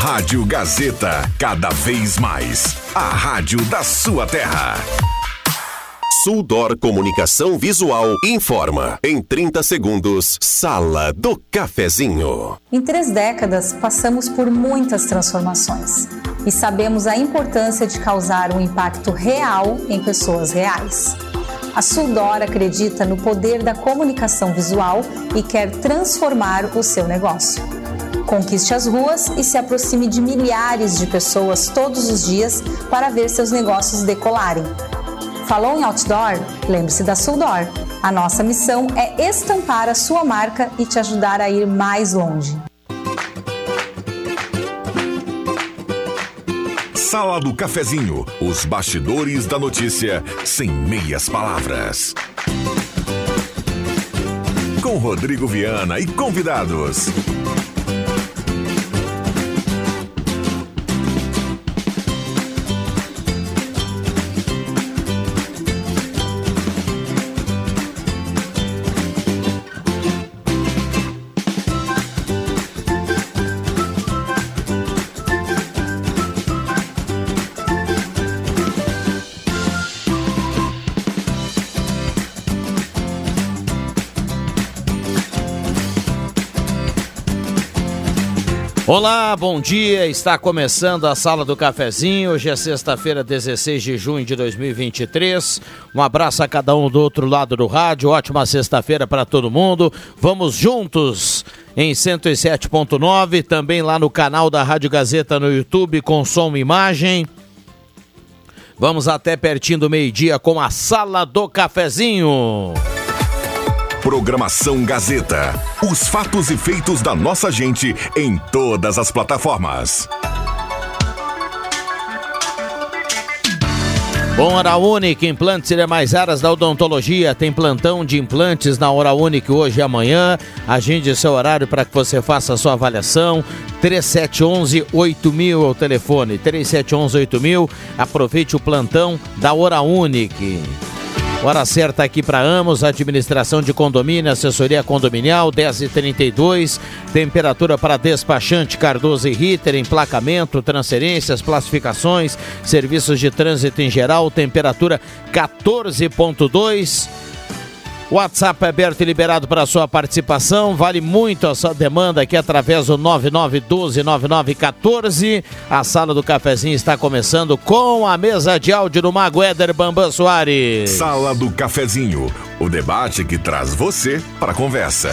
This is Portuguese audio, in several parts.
Rádio Gazeta, cada vez mais. A rádio da sua terra. Suldor Comunicação Visual informa. Em 30 segundos, Sala do Cafezinho. Em três décadas, passamos por muitas transformações e sabemos a importância de causar um impacto real em pessoas reais. A Suldor acredita no poder da comunicação visual e quer transformar o seu negócio. Conquiste as ruas e se aproxime de milhares de pessoas todos os dias para ver seus negócios decolarem. Falou em outdoor? Lembre-se da Suldor. A nossa missão é estampar a sua marca e te ajudar a ir mais longe. Sala do Cafezinho, os bastidores da notícia sem meias palavras. Com Rodrigo Viana e convidados. Olá, bom dia. Está começando a Sala do Cafezinho. Hoje é sexta-feira, 16 de junho de 2023. Um abraço a cada um do outro lado do rádio. Ótima sexta-feira para todo mundo. Vamos juntos em 107.9, também lá no canal da Rádio Gazeta no YouTube com som e imagem. Vamos até pertinho do meio-dia com a Sala do Cafezinho. Programação Gazeta. Os fatos e feitos da nossa gente em todas as plataformas. Bom, Hora Única, implantes e mais áreas da odontologia. Tem plantão de implantes na Hora Única hoje e amanhã. Agende seu horário para que você faça a sua avaliação. 3711 8000 é o telefone. 3711 8000. Aproveite o plantão da Hora Única. Hora certa aqui para Amos, administração de condomínio, assessoria condominial, 10 e 32 temperatura para despachante Cardoso e Ritter, emplacamento, transferências, classificações, serviços de trânsito em geral, temperatura 14.2 WhatsApp aberto e liberado para sua participação. Vale muito a sua demanda aqui através do 99129914. A sala do cafezinho está começando com a mesa de áudio do Mago Éder Bambam Soares. Sala do cafezinho, o debate que traz você para a conversa.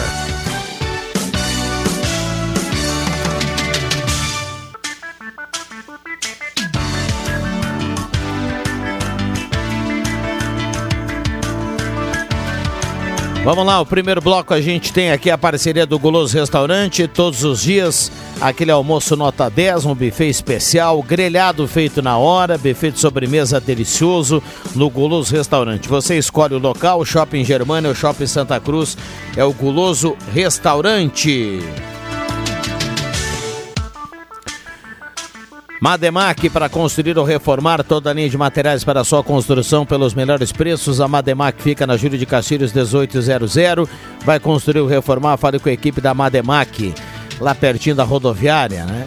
Vamos lá, o primeiro bloco a gente tem aqui a parceria do Guloso Restaurante, todos os dias, aquele almoço nota 10, um buffet especial, grelhado feito na hora, buffet de sobremesa delicioso no Guloso Restaurante. Você escolhe o local, Shopping Germânia, o Shopping Santa Cruz, é o Guloso Restaurante. Mademac para construir ou reformar toda a linha de materiais para sua construção pelos melhores preços. A Mademac fica na Júlio de Castilhos 1800. Vai construir ou reformar, fale com a equipe da Mademac, lá pertinho da rodoviária, né?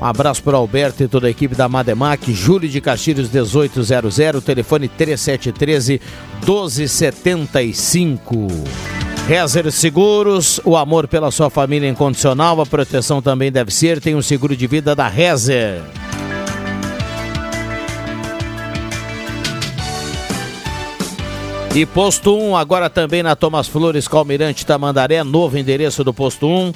Um abraço para o Alberto e toda a equipe da Mademac, Júlio de Castilhos 1800, telefone 3713 1275. Rezer Seguros, o amor pela sua família incondicional, a proteção também deve ser. Tem um seguro de vida da Rezer. E Posto 1, agora também na Thomas Flores, Calmirante Tamandaré, novo endereço do Posto 1.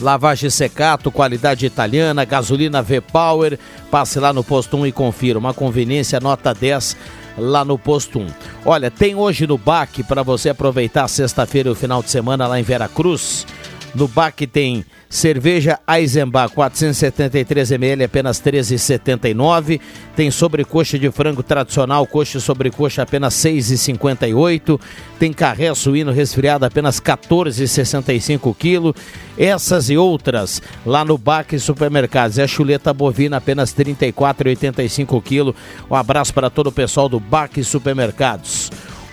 Lavagem secato, qualidade italiana, gasolina V-Power. Passe lá no Posto 1 e confira. Uma conveniência nota 10 lá no Posto 1. Olha, tem hoje no BAC para você aproveitar sexta-feira e o final de semana lá em Veracruz. No BAC tem cerveja Eisenbach 473 ml apenas 13,79. Tem sobrecoxa de frango tradicional, coxa e sobrecoxa apenas 6,58. Tem carré suíno resfriado apenas 14,65 kg. Essas e outras lá no BAC Supermercados. É chuleta bovina apenas 34,85 kg. Um abraço para todo o pessoal do BAC Supermercados.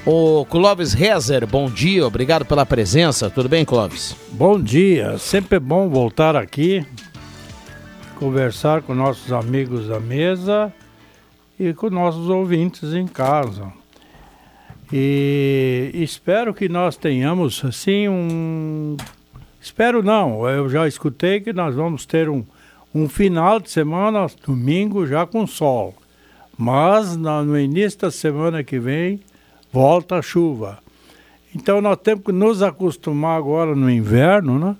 O Clóvis Rezer, bom dia, obrigado pela presença. Tudo bem, Clóvis? Bom dia, sempre bom voltar aqui conversar com nossos amigos da mesa e com nossos ouvintes em casa. E espero que nós tenhamos assim um. Espero não, eu já escutei que nós vamos ter um, um final de semana, domingo, já com sol. Mas no início da semana que vem volta a chuva. Então nós temos que nos acostumar agora no inverno, né?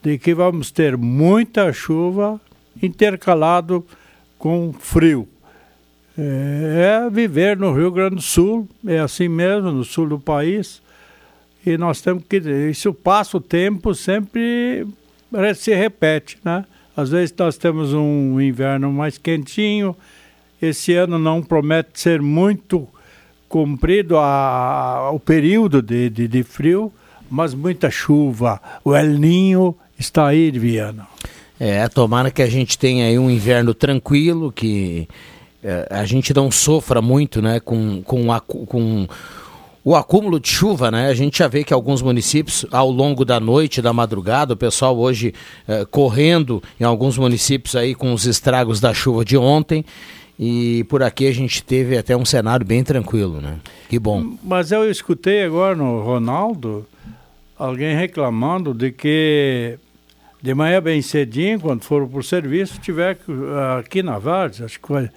De que vamos ter muita chuva intercalado com frio. É, é viver no Rio Grande do Sul, é assim mesmo, no sul do país. E nós temos que. Isso passa o tempo, sempre se repete, né? Às vezes nós temos um inverno mais quentinho. Esse ano não promete ser muito comprido a, a, o período de, de, de, frio, mas muita chuva. O El Ninho está aí, Viana. É, tomara que a gente tenha aí um inverno tranquilo, que é, a gente não sofra muito né, com, com, a, com o acúmulo de chuva, né? A gente já vê que alguns municípios, ao longo da noite, da madrugada, o pessoal hoje é, correndo em alguns municípios aí com os estragos da chuva de ontem. E por aqui a gente teve até um cenário bem tranquilo, né? Que bom. Mas eu escutei agora no Ronaldo alguém reclamando de que de manhã bem cedinho, quando foram por serviço, tiver aqui na Várzea, acho que foi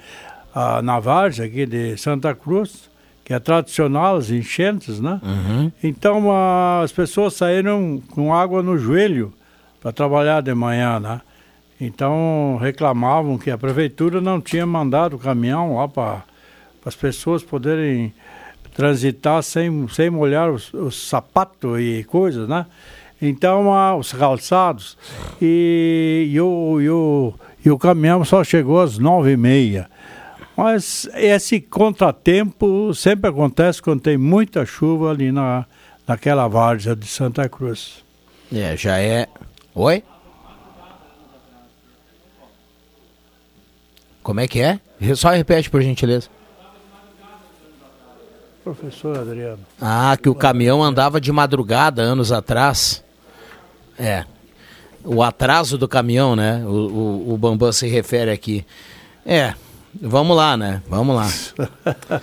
a, na Várzea aqui de Santa Cruz, que é tradicional, as enchentes, né? Uhum. Então as pessoas saíram com água no joelho para trabalhar de manhã, né? Então reclamavam que a prefeitura não tinha mandado o caminhão lá para as pessoas poderem transitar sem, sem molhar os, os sapatos e coisas, né? Então, os calçados. E, e, o, e, o, e o caminhão só chegou às nove e meia. Mas esse contratempo sempre acontece quando tem muita chuva ali na, naquela várzea de Santa Cruz. É, já é. Oi? Como é que é? Só repete, por gentileza. Professor Adriano. Ah, que o caminhão andava de madrugada anos atrás. É. O atraso do caminhão, né? O, o, o Bambam se refere aqui. É, Vamos lá, né? Vamos lá.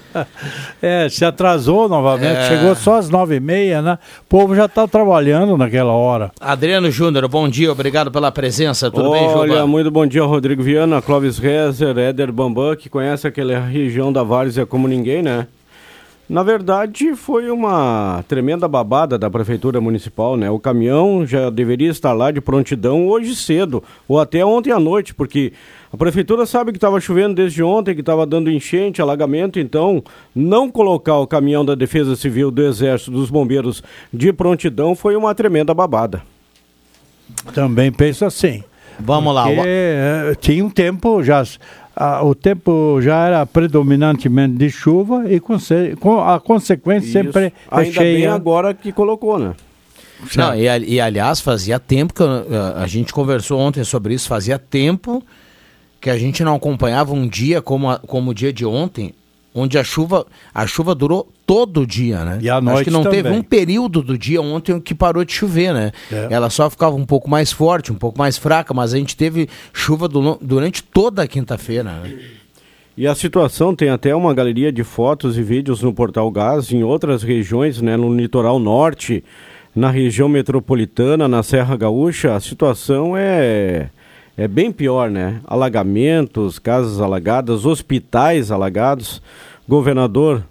é, se atrasou novamente, é... chegou só às nove e meia, né? O povo já está trabalhando naquela hora. Adriano Júnior, bom dia, obrigado pela presença, tudo Olha, bem, Juba? Olha, muito bom dia, Rodrigo Viana, Clóvis Rezer, Éder Bambam, que conhece aquela região da Várzea como ninguém, né? Na verdade, foi uma tremenda babada da Prefeitura Municipal, né? O caminhão já deveria estar lá de prontidão hoje cedo, ou até ontem à noite, porque a Prefeitura sabe que estava chovendo desde ontem, que estava dando enchente, alagamento, então não colocar o caminhão da Defesa Civil, do Exército, dos Bombeiros de prontidão foi uma tremenda babada. Também penso assim. Vamos lá. É, tinha um tempo já ah, o tempo já era predominantemente de chuva e com, a consequência Isso. sempre é Ainda cheia. bem agora que colocou, né? Não, e, e, aliás, fazia tempo que eu, a gente conversou ontem sobre isso, fazia tempo que a gente não acompanhava um dia como, a, como o dia de ontem, onde a chuva, a chuva durou todo o dia, né? E noite Acho que não também. teve um período do dia ontem que parou de chover, né? É. Ela só ficava um pouco mais forte, um pouco mais fraca, mas a gente teve chuva do, durante toda a quinta-feira, né? E a situação tem até uma galeria de fotos e vídeos no Portal Gás, em outras regiões, né, no litoral norte, na região metropolitana, na Serra Gaúcha, a situação é é bem pior, né? Alagamentos, casas alagadas, hospitais alagados. Governador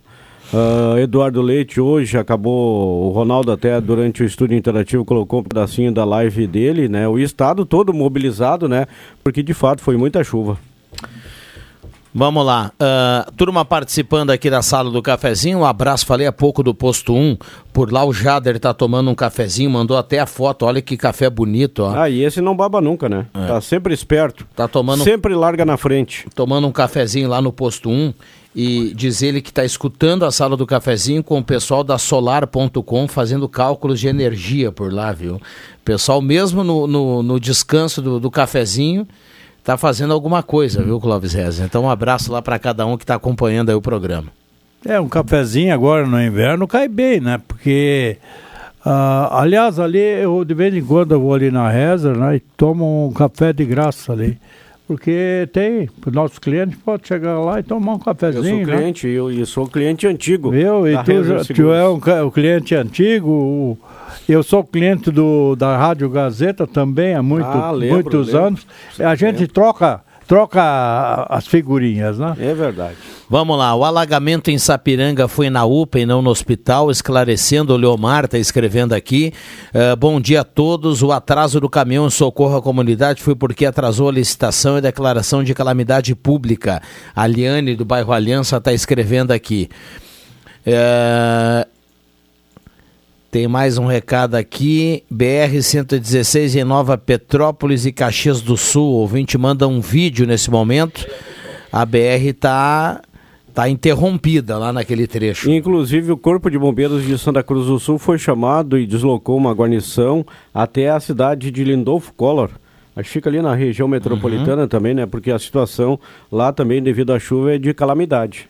uh, Eduardo Leite hoje acabou, o Ronaldo até durante o estúdio interativo colocou um pedacinho da live dele, né? O estado todo mobilizado, né? Porque de fato foi muita chuva. Vamos lá. Uh, turma participando aqui da sala do cafezinho. Um abraço, falei há pouco do posto 1. Por lá o Jader tá tomando um cafezinho, mandou até a foto. Olha que café bonito, ó. Ah, e esse não baba nunca, né? É. Tá sempre esperto. Tá tomando. Sempre larga na frente. Tomando um cafezinho lá no posto 1. E diz ele que está escutando a sala do cafezinho com o pessoal da Solar.com fazendo cálculos de energia por lá, viu? Pessoal, mesmo no, no, no descanso do, do cafezinho, está fazendo alguma coisa, viu, Clóvis Reza? Então um abraço lá para cada um que está acompanhando aí o programa. É, um cafezinho agora no inverno cai bem, né? Porque Uh, aliás, ali eu de vez em quando eu vou ali na reza né, e tomo um café de graça ali. Porque tem, o nosso cliente pode chegar lá e tomar um cafezinho. Eu sou né? cliente, eu, eu sou cliente antigo. Viu? E tu, tu é um, o cliente antigo, eu sou cliente do, da Rádio Gazeta também há muito, ah, lembro, muitos lembro. anos. A gente troca troca as figurinhas, né? É verdade. Vamos lá, o alagamento em Sapiranga foi na UPA e não no hospital, esclarecendo, o Leomar está escrevendo aqui. Uh, bom dia a todos, o atraso do caminhão Socorro à Comunidade foi porque atrasou a licitação e declaração de calamidade pública. A Liane, do bairro Aliança, está escrevendo aqui. Uh, tem mais um recado aqui. BR-116 em Nova Petrópolis e Caxias do Sul. O ouvinte manda um vídeo nesse momento. A BR está tá interrompida lá naquele trecho. Inclusive, o Corpo de Bombeiros de Santa Cruz do Sul foi chamado e deslocou uma guarnição até a cidade de Lindolfo Collor. Acho que fica ali na região metropolitana uhum. também, né? Porque a situação lá também, devido à chuva, é de calamidade.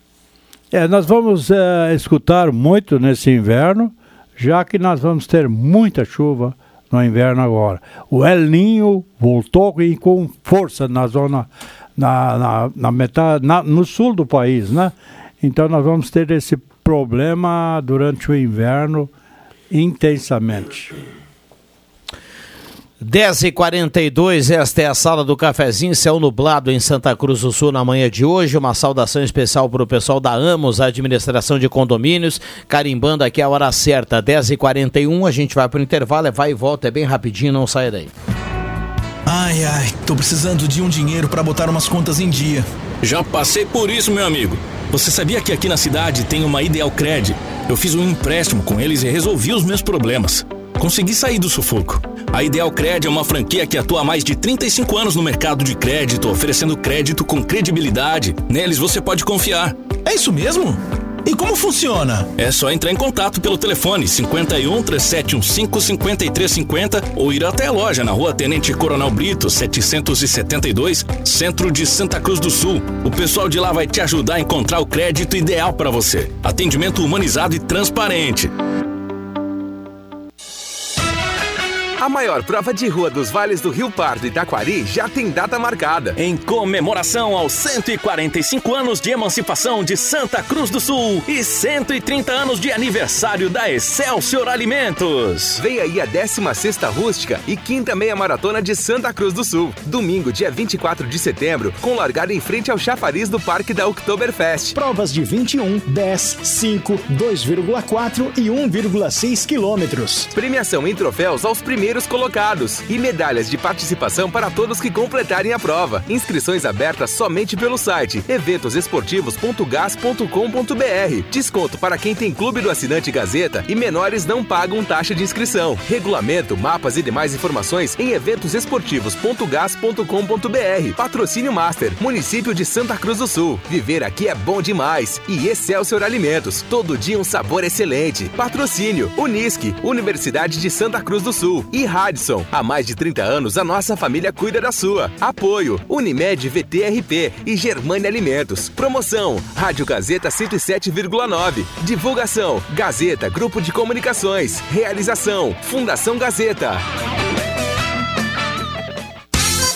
É, nós vamos é, escutar muito nesse inverno já que nós vamos ter muita chuva no inverno agora. O El Ninho voltou e com força na zona, na, na, na metade, na, no sul do país, né? Então nós vamos ter esse problema durante o inverno intensamente. 10h42, esta é a sala do cafezinho, céu nublado em Santa Cruz do Sul na manhã de hoje. Uma saudação especial para o pessoal da Amos, administração de condomínios, carimbando aqui a hora certa, 10h41. A gente vai para o intervalo, é vai e volta, é bem rapidinho, não sai daí. Ai, ai, tô precisando de um dinheiro para botar umas contas em dia. Já passei por isso, meu amigo. Você sabia que aqui na cidade tem uma Ideal Cred? Eu fiz um empréstimo com eles e resolvi os meus problemas. Consegui sair do sufoco. A Ideal Cred é uma franquia que atua há mais de 35 anos no mercado de crédito, oferecendo crédito com credibilidade. Neles você pode confiar. É isso mesmo? E como funciona? É só entrar em contato pelo telefone 51 3715 5350 ou ir até a loja na rua Tenente Coronel Brito, 772, centro de Santa Cruz do Sul. O pessoal de lá vai te ajudar a encontrar o crédito ideal para você. Atendimento humanizado e transparente. A maior prova de rua dos vales do Rio Pardo e Taquari já tem data marcada. Em comemoração aos 145 anos de emancipação de Santa Cruz do Sul e 130 anos de aniversário da Excelsior Alimentos. Vem aí a 16 Rústica e quinta meia maratona de Santa Cruz do Sul. Domingo, dia 24 de setembro, com largada em frente ao chafariz do Parque da Oktoberfest. Provas de 21, 10, 5, 2,4 e 1,6 quilômetros. Premiação em troféus aos primeiros primeiros colocados e medalhas de participação para todos que completarem a prova. Inscrições abertas somente pelo site eventosesportivos.gas.com.br. Desconto para quem tem clube do assinante Gazeta e menores não pagam taxa de inscrição. Regulamento, mapas e demais informações em eventosesportivos.gas.com.br. Patrocínio Master, município de Santa Cruz do Sul. Viver aqui é bom demais. E Excelsior Alimentos, todo dia um sabor excelente. Patrocínio Unisque, Universidade de Santa Cruz do Sul e Radisson. Há mais de 30 anos, a nossa família cuida da sua. Apoio: Unimed VTRP e Germânia Alimentos. Promoção: Rádio Gazeta 107,9. Divulgação: Gazeta Grupo de Comunicações. Realização: Fundação Gazeta.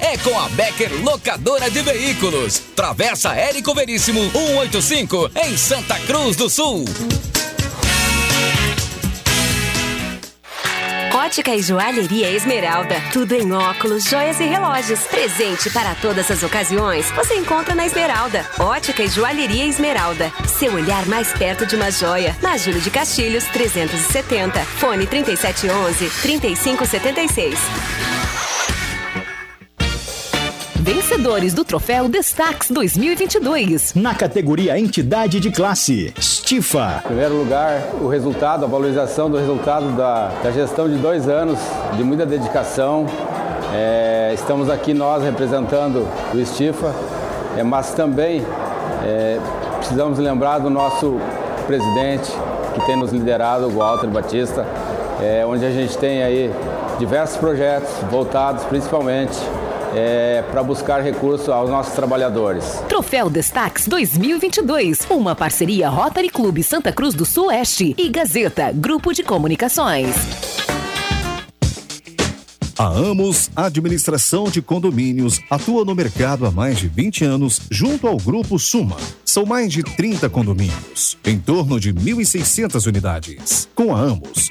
é com a Becker Locadora de Veículos. Travessa Érico Veríssimo 185 em Santa Cruz do Sul. Ótica e Joalheria Esmeralda. Tudo em óculos, joias e relógios. Presente para todas as ocasiões. Você encontra na Esmeralda. Ótica e Joalheria Esmeralda. Seu olhar mais perto de uma joia. Na Júlio de Castilhos, 370. Fone 3711 3576. Vencedores do Troféu Destaques 2022. Na categoria Entidade de Classe, Stifa. Em primeiro lugar, o resultado, a valorização do resultado da, da gestão de dois anos, de muita dedicação. É, estamos aqui nós representando o Stifa, é, mas também é, precisamos lembrar do nosso presidente que tem nos liderado, o Walter Batista, é, onde a gente tem aí diversos projetos voltados principalmente é, para buscar recursos aos nossos trabalhadores. Troféu Destaques 2022. Uma parceria Rotary Clube Santa Cruz do Sul-Oeste e Gazeta, Grupo de Comunicações. A Amos Administração de Condomínios atua no mercado há mais de 20 anos junto ao Grupo Suma. São mais de 30 condomínios, em torno de 1.600 unidades. Com a Amos,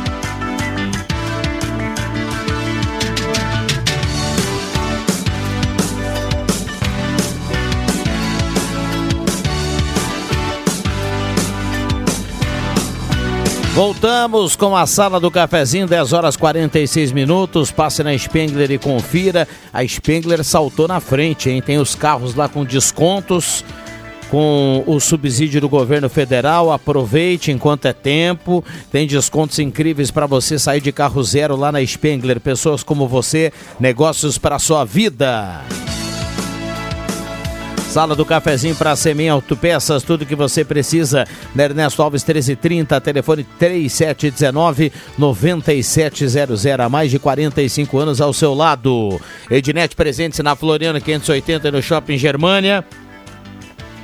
Voltamos com a sala do cafezinho, 10 horas 46 minutos. Passe na Spengler e confira. A Spengler saltou na frente, hein? Tem os carros lá com descontos, com o subsídio do governo federal. Aproveite enquanto é tempo. Tem descontos incríveis para você sair de carro zero lá na Spengler. Pessoas como você, negócios para sua vida. Sala do cafezinho para Semin Autopeças, tudo que você precisa. Na Ernesto Alves 1330, telefone 3719 9700. Há mais de 45 anos ao seu lado. Ednet presentes na Floriana 580 no Shopping Germânia.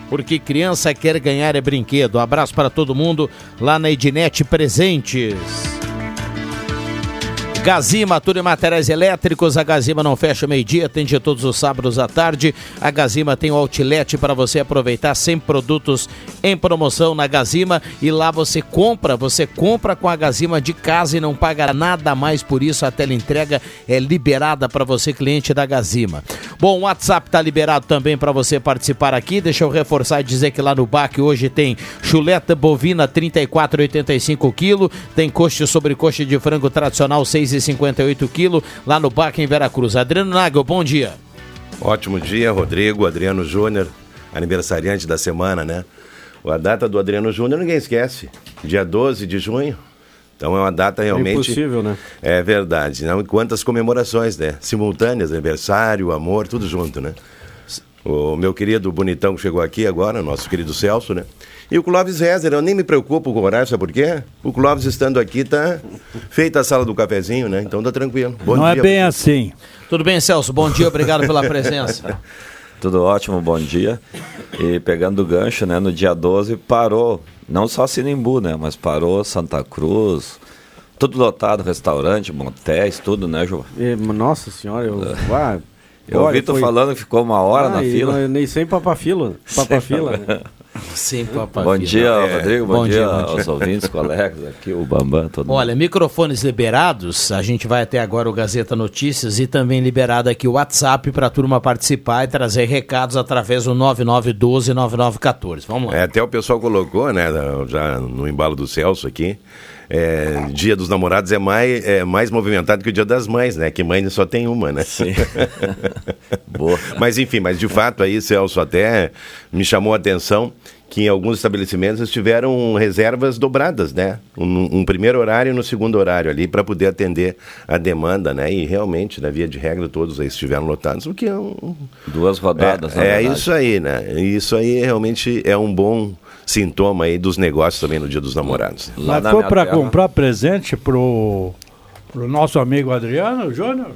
Porque criança quer ganhar é brinquedo. abraço para todo mundo lá na Ednet Presentes. Gazima, tudo em materiais elétricos. A Gazima não fecha meio-dia, atende todos os sábados à tarde. A Gazima tem o outlet para você aproveitar 100 produtos em promoção na Gazima e lá você compra, você compra com a Gazima de casa e não paga nada mais por isso. A tela entrega é liberada para você, cliente da Gazima. Bom, o WhatsApp está liberado também para você participar aqui. Deixa eu reforçar e dizer que lá no BAC hoje tem chuleta bovina 34,85 kg, tem coxa sobre coxa de frango tradicional 6 58 quilos, lá no Baque em Veracruz. Adriano Nagel, bom dia. Ótimo dia, Rodrigo, Adriano Júnior, aniversariante da semana, né? A data do Adriano Júnior ninguém esquece, dia 12 de junho. Então é uma data realmente. É impossível, né? É verdade. Não? Quantas comemorações, né? Simultâneas, aniversário, amor, tudo junto, né? O meu querido bonitão que chegou aqui agora, nosso querido Celso, né? E o Clóvis Rezer, eu nem me preocupo com o horário, sabe por quê? O Clóvis estando aqui tá feita a sala do cafezinho, né? Então tá tranquilo. Bom Não é dia, é bem assim. Tudo bem, Celso? Bom dia, obrigado pela presença. Tudo ótimo, bom dia. E pegando o gancho, né, no dia 12 parou, não só Sinimbu, né, mas parou Santa Cruz, tudo lotado, restaurante, motéis, tudo, né, João? Nossa senhora, eu... Ah, eu ouvi tu foi... falando que ficou uma hora ah, na fila. Não, nem sem papafila. Papafila, né? Sem papai. Bom dia, é. Rodrigo. Bom, bom dia, dia aos dia. ouvintes, colegas aqui, o Bambam, todo Olha, mundo. microfones liberados. A gente vai até agora o Gazeta Notícias e também liberado aqui o WhatsApp para a turma participar e trazer recados através do 9912-9914. Vamos lá. É, até o pessoal colocou, né, já no embalo do Celso aqui. É, dia dos namorados é mais, é mais movimentado que o dia das mães, né? Que mãe só tem uma, né? Sim. Boa. Mas enfim, mas de fato aí, Celso, até me chamou a atenção que em alguns estabelecimentos tiveram reservas dobradas, né? Um, um primeiro horário e no segundo horário ali para poder atender a demanda, né? E realmente, na via de regra, todos aí estiveram lotados, o que é um... Duas rodadas, É, é isso aí, né? Isso aí realmente é um bom sintoma aí dos negócios também no Dia dos Namorados. Mas foi para terra... comprar presente pro pro nosso amigo Adriano Júnior.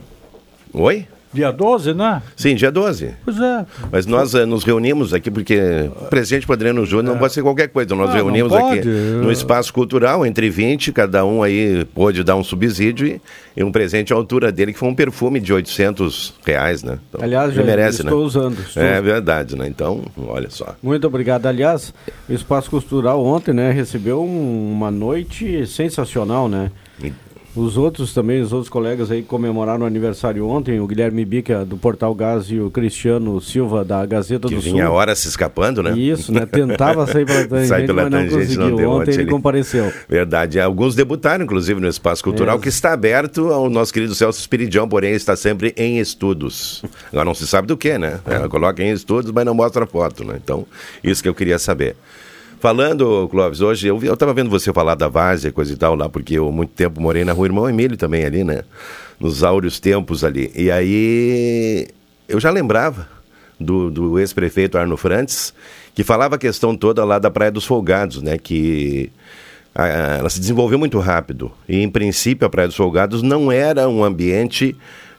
Oi? Dia 12, né? Sim, dia 12. Pois é. Mas nós eh, nos reunimos aqui porque presente para Adriano Júnior não pode ser qualquer coisa. Nós Ah, reunimos aqui no espaço cultural, entre 20, cada um aí pôde dar um subsídio e, e um presente à altura dele, que foi um perfume de 800 reais, né? Então, Aliás, já merece, estou né? usando, estou É verdade, né? Então, olha só. Muito obrigado. Aliás, o Espaço Cultural ontem, né, recebeu um- uma noite sensacional, né? Os outros também, os outros colegas aí comemoraram o aniversário ontem, o Guilherme Bica do Portal Gás e o Cristiano Silva da Gazeta Que do vinha Sul. a hora se escapando, né? Isso, né? Tentava sair pela tangente, Sai pela mas não tangente, conseguiu. deu Ontem ele compareceu. Verdade. Alguns debutaram, inclusive, no Espaço Cultural, É. que está aberto ao nosso querido Celso Espiridião, porém está sempre em estudos. Agora não se sabe do que, né? Ela coloca em estudos, mas não mostra foto, né? Então, isso que eu queria saber. Falando, Clóvis, hoje eu, vi- eu tava vendo você falar da Várzea, coisa e tal lá, porque eu muito tempo morei na rua Irmão Emílio também ali, né? Nos áureos tempos ali. E aí eu já lembrava do, do ex-prefeito Arno Frantes, que falava a questão toda lá da Praia dos Folgados, né? Que a- ela se desenvolveu muito rápido. E, em princípio, a Praia dos Folgados não era um ambiente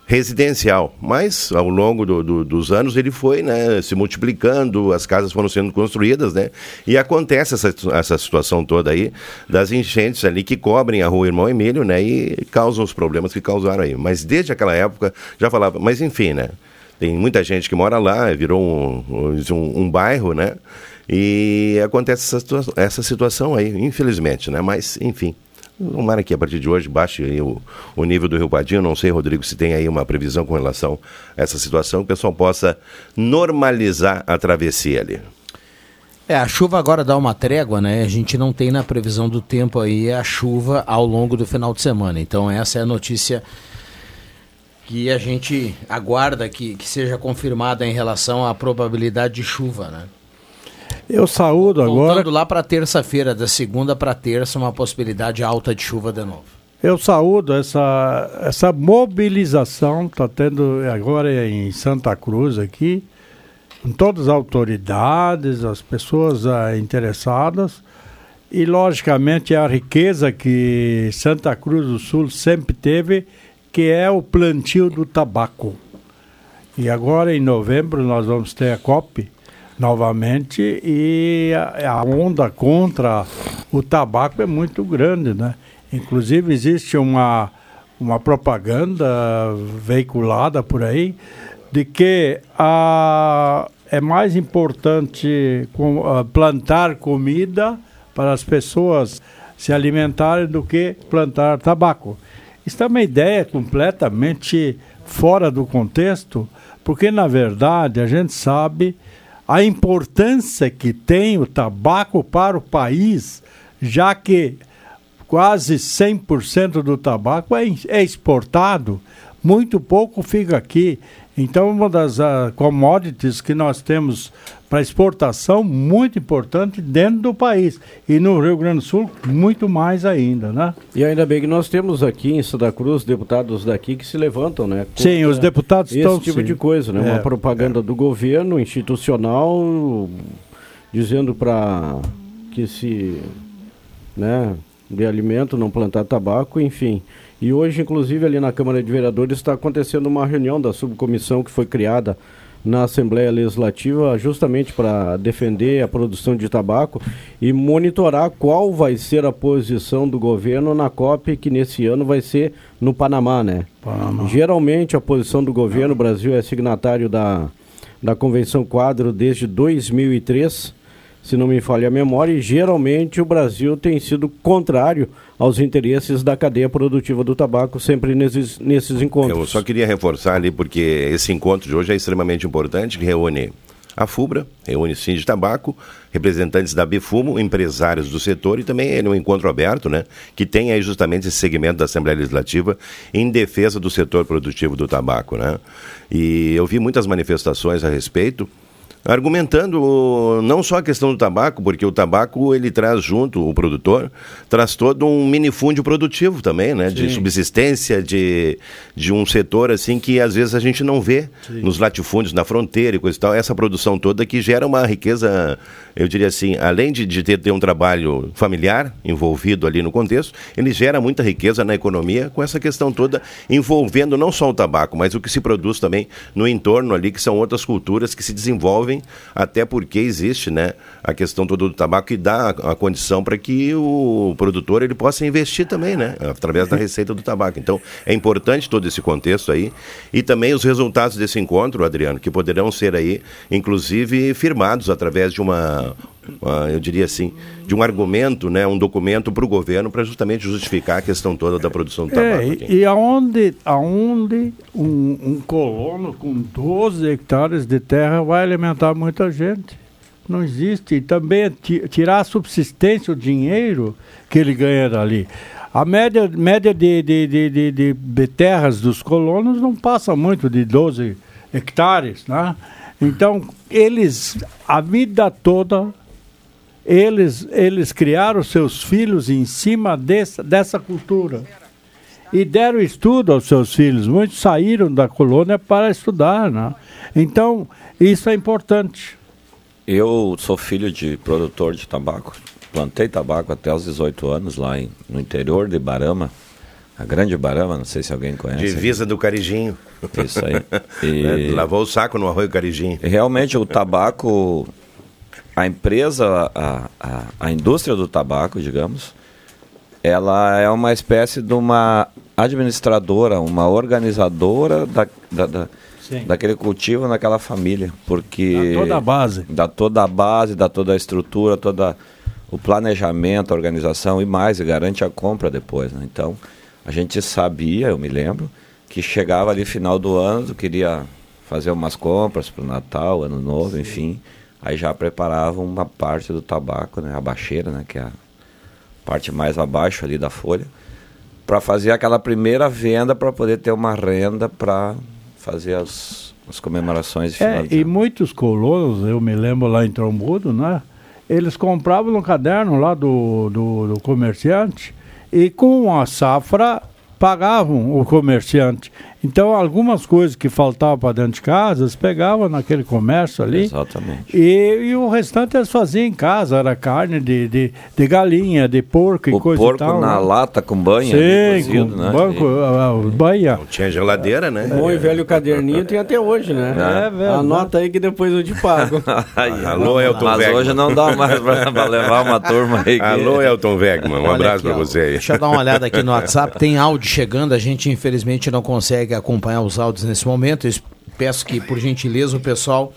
residencial, mas ao longo do- do- dos anos ele foi né, se multiplicando, as casas foram sendo construídas, né? E acontece essa, essa situação toda aí das enchentes ali que cobrem a rua Irmão Emílio, né? E causam os problemas que causaram aí. Mas desde aquela época já falava, mas enfim, né? Tem muita gente que mora lá, virou um, um, um bairro, né? E acontece essa, essa situação aí, infelizmente, né? Mas, enfim. Tomara que a partir de hoje baixe o, o nível do Rio Padinho. Não sei, Rodrigo, se tem aí uma previsão com relação a essa situação, que o pessoal possa normalizar a travessia ali. É, a chuva agora dá uma trégua, né? A gente não tem na previsão do tempo aí a chuva ao longo do final de semana. Então essa é a notícia que a gente aguarda que, que seja confirmada em relação à probabilidade de chuva, né? Eu saúdo agora. Voltando lá para terça-feira, da segunda para terça, uma possibilidade alta de chuva de novo. Eu saúdo essa, essa mobilização que está tendo agora em Santa Cruz aqui, com todas as autoridades, as pessoas ah, interessadas, e logicamente a riqueza que Santa Cruz do Sul sempre teve, que é o plantio do tabaco. E agora em novembro nós vamos ter a COP novamente e a, a onda contra o tabaco é muito grande, né? Inclusive existe uma, uma propaganda veiculada por aí de que a, é mais importante com- ah, plantar comida para as pessoas se alimentarem do que plantar tabaco. Isso é uma ideia completamente fora do contexto, porque na verdade a gente sabe a importância que tem o tabaco para o país, já que quase 100% do tabaco é, é exportado, muito pouco fica aqui. Então, uma das ah, commodities que nós temos para exportação muito importante dentro do país. E no Rio Grande do Sul, muito mais ainda, né? E ainda bem que nós temos aqui em Santa Cruz deputados daqui que se levantam, né? Sim, os deputados esse estão, tipo sim. de coisa, né? É, Uma propaganda do governo institucional dizendo para que se, né, de alimento não plantar tabaco, enfim. E hoje, inclusive, ali na Câmara de Vereadores está acontecendo uma reunião da subcomissão que foi criada na Assembleia Legislativa justamente para defender a produção de tabaco e monitorar qual vai ser a posição do governo na COP que nesse ano vai ser no Panamá, né? Geralmente a posição do governo, o Brasil é signatário da, da Convenção Quadro desde 2003, se não me falha a memória, e geralmente o Brasil tem sido contrário aos interesses da cadeia produtiva do tabaco sempre nesses, nesses encontros. Eu só queria reforçar ali, porque esse encontro de hoje é extremamente importante, que reúne a FUBRA, reúne Sim de Tabaco, representantes da Bifumo, empresários do setor e também é um encontro aberto, né, que tem aí justamente esse segmento da Assembleia Legislativa em defesa do setor produtivo do tabaco, né. E eu vi muitas manifestações a respeito, argumentando não só a questão do tabaco, porque o tabaco ele traz junto, o produtor, traz todo um minifúndio produtivo também, né? De Sim. subsistência, de, de um setor assim que às vezes a gente não vê Sim. nos latifúndios, na fronteira e coisa e tal. Essa produção toda que gera uma riqueza, eu diria assim, além de, de ter, ter um trabalho familiar envolvido ali no contexto, ele gera muita riqueza na economia com essa questão toda envolvendo não só o tabaco, mas o que se produz também no entorno ali, que são outras culturas que se desenvolvem, até porque existe né, a questão toda do tabaco que dá a, a condição para que o produtor ele possa investir também, né, através da receita do tabaco. Então, é importante todo esse contexto aí e também os resultados desse encontro, Adriano, que poderão ser aí, inclusive, firmados através de uma, eu diria assim, de um argumento, né, um documento para o governo para justamente justificar a questão toda da produção do tabaco. É, aqui. e, aonde, aonde um, um colono com 12 hectares de terra vai alimentar muita gente? Não existe. E também ti- tirar a subsistência, o dinheiro que ele ganha dali. A média, média de, de, de, de, de- de terras dos colonos não passa muito de 12 hectares, né? Então, eles, a vida toda, eles, eles criaram seus filhos em cima dessa, dessa cultura e deram estudo aos seus filhos. Muitos saíram da colônia para estudar, né? Então, isso é importante. Eu sou filho de produtor de tabaco. Plantei tabaco até os 18 anos lá em- no interior de Barama. A grande Barama, não sei se alguém conhece. Divisa do Carijinho. Isso aí. E- lavou o saco no arroio Carijinho. E Realmente o tabaco, a empresa, a, a, a indústria do tabaco, digamos, ela é uma espécie de uma administradora, uma organizadora da, da, da- Sim. daquele cultivo naquela família, porque Dá toda a base. dá toda a base, dá toda a estrutura, toda o planejamento, a organização e mais, e garante a compra depois. Né? Então, a gente sabia, eu me lembro, que chegava ali final do ano, tu queria fazer umas compras para o Natal, Ano Novo, enfim, aí já preparava uma parte do tabaco, né? a bacheira, né? que é a parte mais abaixo ali da folha, para fazer aquela primeira venda para poder ter uma renda para fazer as, as comemorações É, e muitos colonos, eu me lembro lá em Trombudo, né? Eles compravam no caderno lá do, do, do comerciante e com a safra pagavam o comerciante. Então, algumas coisas que faltavam para dentro de casa, eles pegavam naquele comércio ali. Exatamente. E, e o restante eles faziam em casa, era carne de, de, de galinha, de porco e O coisa porco e tal. na né? lata com banha ali, Sim, cozido, com né? banco, ah, banha. Tinha geladeira, né? Bom e velho caderninho tem até hoje, né? É verdade. Anota aí que depois eu te pago. Aí, Alô, Elton Mas hoje não dá mais para levar uma turma aí. que- Alô, Elton Wegman. Um Olha abraço para você aí. Deixa eu dar uma olhada aqui no WhatsApp. Tem áudio chegando, a gente infelizmente não consegue acompanhar os áudios nesse momento. Eu peço que, por gentileza, o pessoal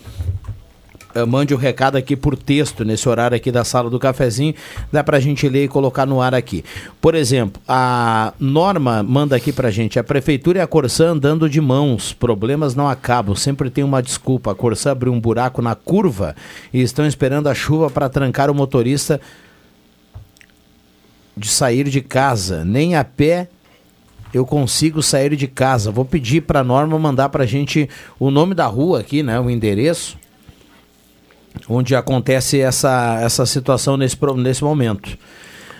eh, mande o recado aqui por texto, nesse horário aqui da sala do cafezinho. Dá pra gente ler e colocar no ar aqui. Por exemplo, a Norma manda aqui pra gente: a prefeitura e a Corsã andando de mãos, problemas não acabam, sempre tem uma desculpa. A Corsã abriu um buraco na curva e estão esperando a chuva para trancar o motorista de sair de casa. Nem a pé eu consigo sair de casa. Vou pedir para Norma mandar para a gente o nome da rua aqui, né, o endereço, onde acontece essa, essa situação nesse, nesse momento.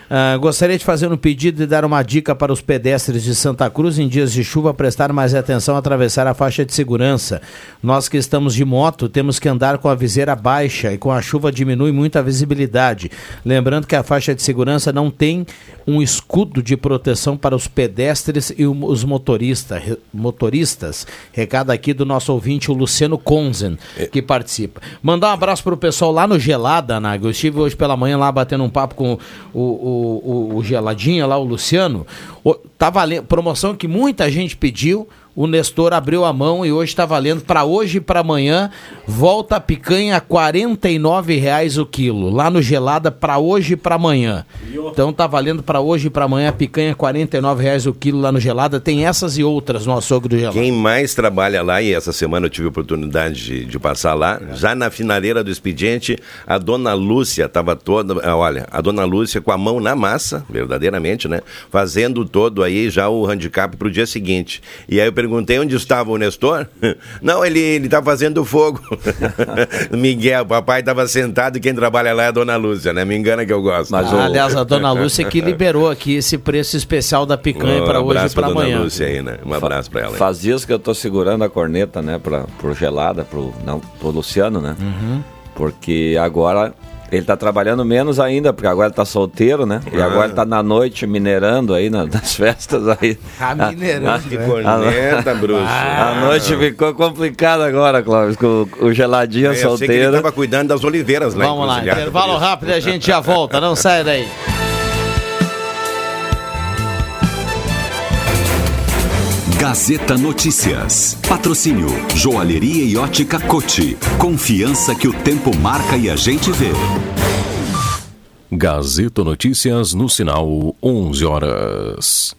Ah, gostaria de fazer um pedido e dar uma dica para os pedestres de Santa Cruz em dias de chuva prestar mais atenção a atravessar a faixa de segurança. Nós que estamos de moto temos que andar com a viseira baixa e com a chuva diminui muito a visibilidade. Lembrando que a faixa de segurança não tem um escudo de proteção para os pedestres e os motorista, motoristas. Recado aqui do nosso ouvinte, o Luciano Konzen, que participa. Mandar um abraço para o pessoal lá no Gelada, Naga. Eu estive hoje pela manhã lá batendo um papo com o, o, o, o Geladinha lá, o Luciano. O, tá valendo, promoção que muita gente pediu. O Nestor abriu a mão e hoje está valendo para hoje e para amanhã. Volta a picanha 49 reais o quilo. Lá no Gelada para hoje e para amanhã. Então tá valendo para hoje e para amanhã a picanha 49 reais o quilo lá no Gelada. Tem essas e outras no açougue do Gelada. Quem mais trabalha lá, e essa semana eu tive a oportunidade de, de passar lá, já na finaleira do expediente, a dona Lúcia estava toda, ah, olha, a dona Lúcia com a mão na massa, verdadeiramente, né? Fazendo todo aí já o handicap para o dia seguinte. E aí eu perguntei onde estava o Nestor. Não, ele, ele tá fazendo fogo. Miguel, o papai estava sentado e quem trabalha lá é a dona Lúcia, né? Me engana que eu gosto. Mas, aliás, a dona Lúcia que liberou aqui esse preço especial da picanha Um para hoje e abraço para amanhã. Lúcia aí, né? Um abraço pra ela. aí. Faz dias que eu tô segurando a corneta, né, pra, pro gelada, pro, não, pro Luciano, né? Uhum. Porque agora ele tá trabalhando menos ainda, porque agora ele tá solteiro, né? E Ah. agora ele tá na noite minerando aí na- nas festas aí. Ah, minerando, Que né? corneta, bruxo. A noite ficou complicada agora, Clóvis, com o, o geladinho Eu sei que ele solteiro. estava cuidando das oliveiras lá. Vamos lá, intervalo rápido e a gente já volta. Não sai daí. Gazeta Notícias. Patrocínio Joalheria e Ótica Cote. Confiança que o tempo marca e a gente vê. Gazeta Notícias no sinal 11 horas.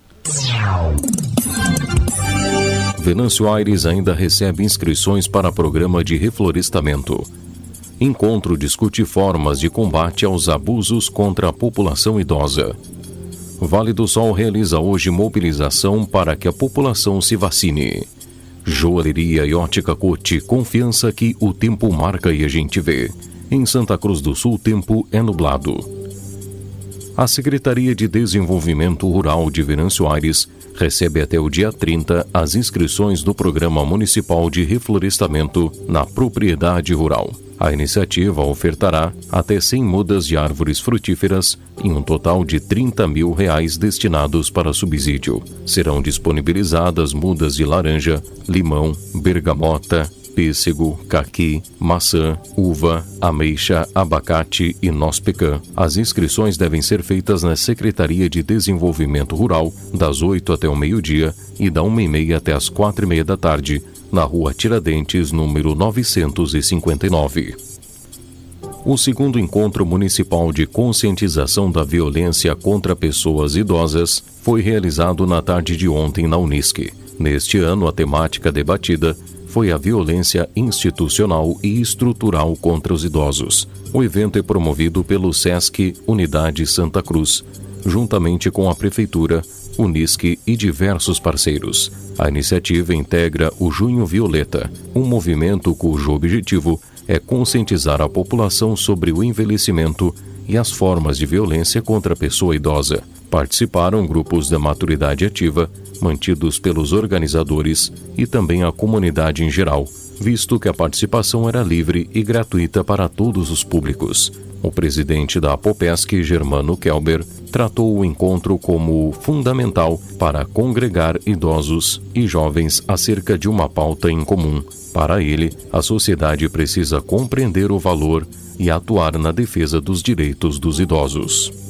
Venâncio Aires ainda recebe inscrições para programa de reflorestamento. Encontro discute formas de combate aos abusos contra a população idosa. Vale do Sol realiza hoje mobilização para que a população se vacine. Joalheria e ótica Cote, confiança que o tempo marca e a gente vê. Em Santa Cruz do Sul, o tempo é nublado. A Secretaria de Desenvolvimento Rural de Venâncio Aires recebe até o dia 30 as inscrições do Programa Municipal de Reflorestamento na Propriedade Rural. A iniciativa ofertará até 100 mudas de árvores frutíferas em um total de 30 mil reais destinados para subsídio. Serão disponibilizadas mudas de laranja, limão, bergamota, pêssego, caqui, maçã, uva, ameixa, abacate e noz pecan. As inscrições devem ser feitas na Secretaria de Desenvolvimento Rural, das 8 até o meio-dia e da 1 e meia até as 4 e meia da tarde, na rua Tiradentes, número 959. O segundo encontro municipal de conscientização da violência contra pessoas idosas foi realizado na tarde de ontem na Unisc. Neste ano, a temática debatida foi a violência institucional e estrutural contra os idosos. O evento é promovido pelo SESC Unidade Santa Cruz, juntamente com a Prefeitura, Unisc e diversos parceiros. A iniciativa integra o Junho Violeta, um movimento cujo objetivo é conscientizar a população sobre o envelhecimento e as formas de violência contra a pessoa idosa. Participaram grupos da maturidade ativa, mantidos pelos organizadores e também a comunidade em geral, visto que a participação era livre e gratuita para todos os públicos. O presidente da Apopesc, Germano Kelber, tratou o encontro como fundamental para congregar idosos e jovens acerca de uma pauta em comum. Para ele, a sociedade precisa compreender o valor e atuar na defesa dos direitos dos idosos.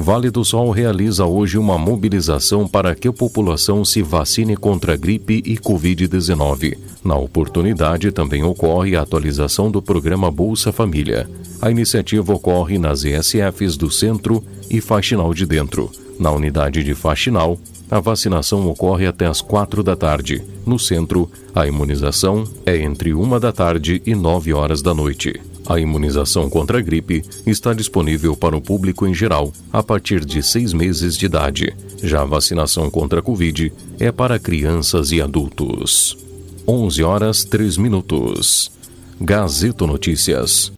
Vale do Sol realiza hoje uma mobilização para que a população se vacine contra gripe e Covid-19. Na oportunidade, também ocorre a atualização do programa Bolsa Família. A iniciativa ocorre nas ESFs do Centro e Faxinal de Dentro. Na unidade de Faxinal, a vacinação ocorre até às quatro da tarde. No centro, a imunização é entre uma da tarde e nove horas da noite. A imunização contra a gripe está disponível para o público em geral a partir de seis meses de idade. Já a vacinação contra a Covid é para crianças e adultos. 11 horas 3 minutos. Gazeta Notícias.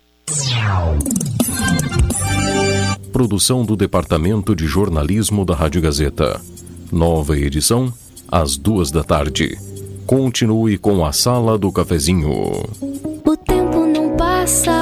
Produção do Departamento de Jornalismo da Rádio Gazeta. Nova edição, às duas da tarde. Continue com a Sala do Cafezinho. O tempo não passa,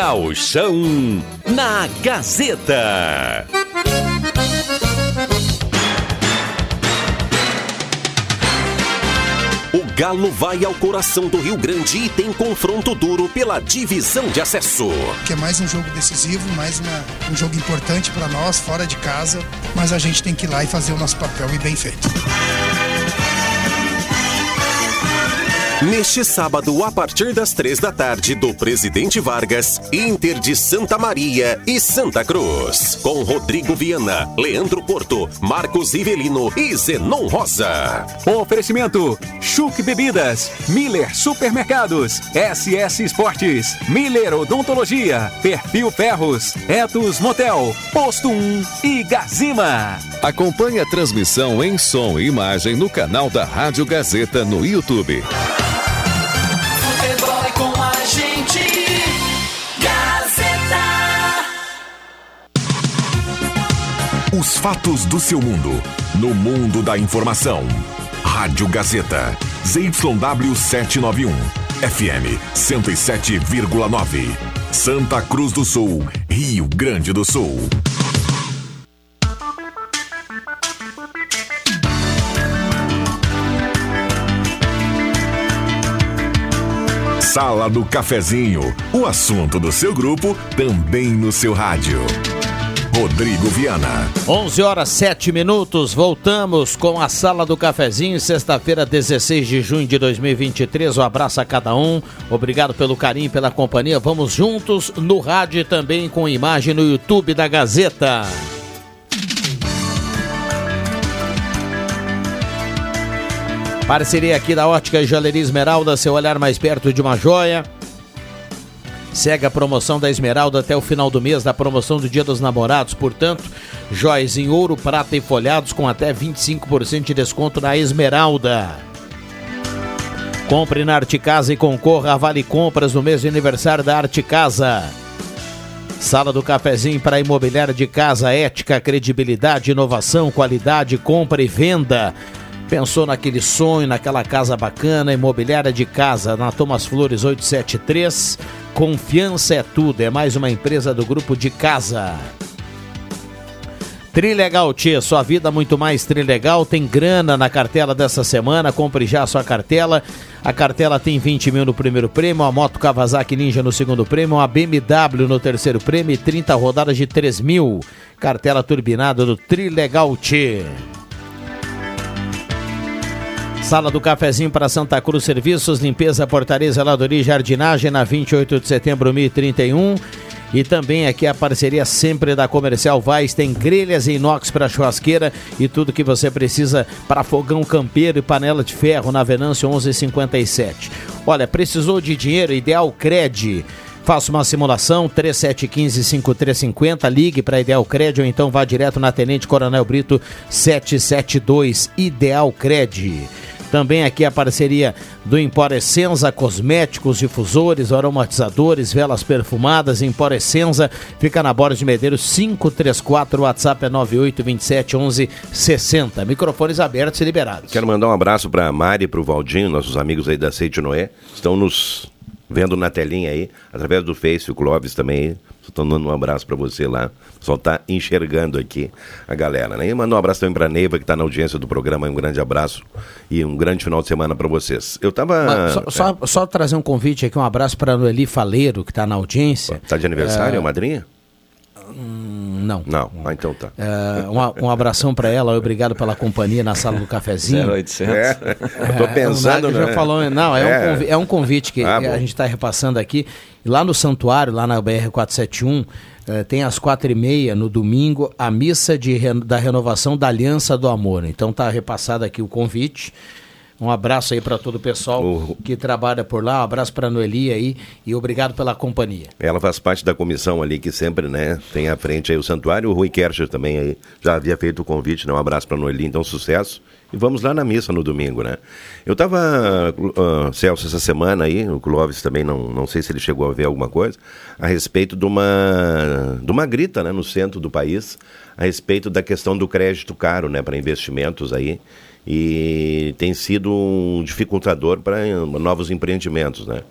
Gauchão na Gazeta. O Galo vai ao coração do Rio Grande e tem confronto duro pela divisão de acesso. que é mais um jogo decisivo, mais uma, um jogo importante para nós, fora de casa, mas a gente tem que ir lá e fazer o nosso papel e bem feito. Neste sábado, a partir das três da tarde, do Presidente Vargas, Inter de Santa Maria e Santa Cruz. Com Rodrigo Viana, Leandro Porto, Marcos Rivelino e Zenon Rosa. Oferecimento: Chuc Bebidas, Miller Supermercados, SS Esportes, Miller Odontologia, Perfil Ferros, Etos Motel, Posto 1 e Gazima. Acompanhe a transmissão em som e imagem no canal da Rádio Gazeta no YouTube. Com a gente. Gazeta. Os fatos do seu mundo, no mundo da informação. Rádio Gazeta, ZYW 791, FM 107,9. Santa Cruz do Sul, Rio Grande do Sul. Sala do Cafezinho, o assunto do seu grupo também no seu rádio. Rodrigo Viana. 11 horas 7 minutos, voltamos com a Sala do Cafezinho, sexta-feira, 16 de junho de 2023. Um abraço a cada um, obrigado pelo carinho, pela companhia. Vamos juntos no rádio e também com imagem no YouTube da Gazeta. Parceria aqui da Ótica Joalheria Esmeralda, seu olhar mais perto de uma joia. Segue a promoção da Esmeralda até o final do mês, da promoção do Dia dos Namorados. Portanto, joias em ouro, prata e folhados com até 25% de desconto na Esmeralda. Compre na Arte Casa e concorra a Vale Compras no mês de aniversário da Arte Casa. Sala do Cafezinho para imobiliária de casa, ética, credibilidade, inovação, qualidade, compra e venda. Pensou naquele sonho, naquela casa bacana, imobiliária de casa, na Thomas Flores 873. Confiança é tudo, é mais uma empresa do grupo de casa. Trilegal Tia, sua vida muito mais Trilegal. Tem grana na cartela dessa semana. Compre já a sua cartela. A cartela tem 20 mil no primeiro prêmio, a moto Kawasaki Ninja no segundo prêmio, a BMW no terceiro prêmio e 30 rodadas de 3 mil. Cartela turbinada do Trilegal Tia. Sala do Cafezinho para Santa Cruz Serviços, limpeza, portaria, zeladoria e jardinagem na 28 de setembro 1031. E também aqui a parceria sempre da Comercial Vaz, tem grelhas em inox para churrasqueira e tudo que você precisa para fogão campeiro e panela de ferro na Venâncio 1157. Olha, precisou de dinheiro? Ideal Cred. Faça uma simulação, 3715-5350, ligue para Ideal Cred ou então vá direto na Tenente Coronel Brito 772 Ideal Cred. Também aqui a parceria do Emporescenza Cosméticos, difusores, aromatizadores, velas perfumadas. Emporescenza fica na Borda de Medeiros 534, WhatsApp é 9827 1160. Microfones abertos e liberados. Quero mandar um abraço para a Mari e para o Valdinho, nossos amigos aí da Seite Noé. Estão nos vendo na telinha aí, através do Face, o Clóvis também. Estou dando um abraço para você lá. Só tá enxergando aqui a galera, né? E mandar um abraço também para Neiva, que está na audiência do programa. Um grande abraço e um grande final de semana para vocês. Eu tava. Só, só, só trazer um convite aqui, um abraço para a Noeli Faleiro, que está na audiência. Tá de aniversário, É, madrinha? Hum, Não. Não. Ah, então tá. É, um, um abração para ela, obrigado pela companhia na sala do cafezinho. 0800. É, eu tô pensando, o Nago já né? falou, não, é, Um, É. convi- é um convite que Ah, a gente está repassando aqui. Lá no santuário, lá na BR-471, eh, tem às quatro e meia, no domingo, a missa de, da renovação da Aliança do Amor. Então tá repassado aqui o convite. Um abraço aí para todo o pessoal que trabalha por lá. Um abraço para a Noeli aí e obrigado pela companhia. Ela faz parte da comissão ali que sempre, né, tem à frente aí o santuário. O Rui Kercher também aí já havia feito o convite, né? Um abraço para Noeli, então sucesso. E vamos lá na missa no domingo, né? Eu tava, ah, Celso, essa semana aí, o Clóvis também, não, não sei se ele chegou a ver alguma coisa, a respeito de uma, de uma grita, né, no centro do país, a respeito da questão do crédito caro, né, para investimentos aí. E tem sido um dificultador para novos empreendimentos, né?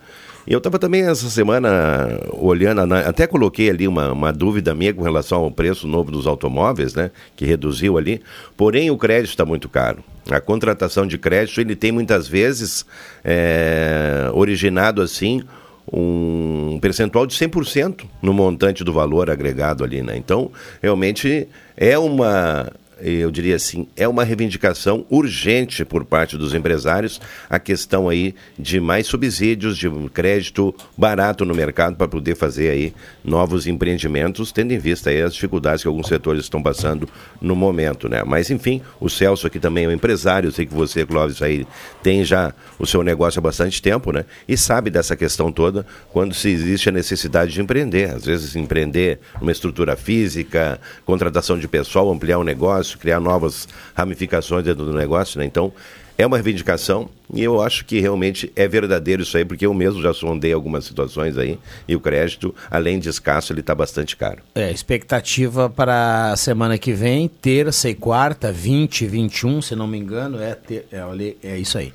Eu estava também essa semana olhando, até coloquei ali uma, uma dúvida minha com relação ao preço novo dos automóveis, né? Que reduziu ali. Porém, o crédito está muito caro. A contratação de crédito, ele tem muitas vezes é, originado assim um percentual de 100% no montante do valor agregado ali, né? Então, realmente é uma eu diria assim, é uma reivindicação urgente por parte dos empresários a questão aí de mais subsídios, de crédito barato no mercado para poder fazer aí novos empreendimentos, tendo em vista as dificuldades que alguns setores estão passando no momento, né? Mas enfim, o Celso aqui também é um empresário, eu sei que você, Clóvis, aí tem já o seu negócio há bastante tempo, né? E sabe dessa questão toda quando se existe a necessidade de empreender, às vezes empreender uma estrutura física, contratação de pessoal, ampliar o negócio, criar novas ramificações dentro do negócio, né? Então, é uma reivindicação e eu acho que realmente é verdadeiro isso aí, porque eu mesmo já sondei algumas situações aí e o crédito, além de escasso, ele está bastante caro. É, expectativa para a semana que vem, terça e quarta, 20 e 21, se não me engano, é, ter, é, é isso aí.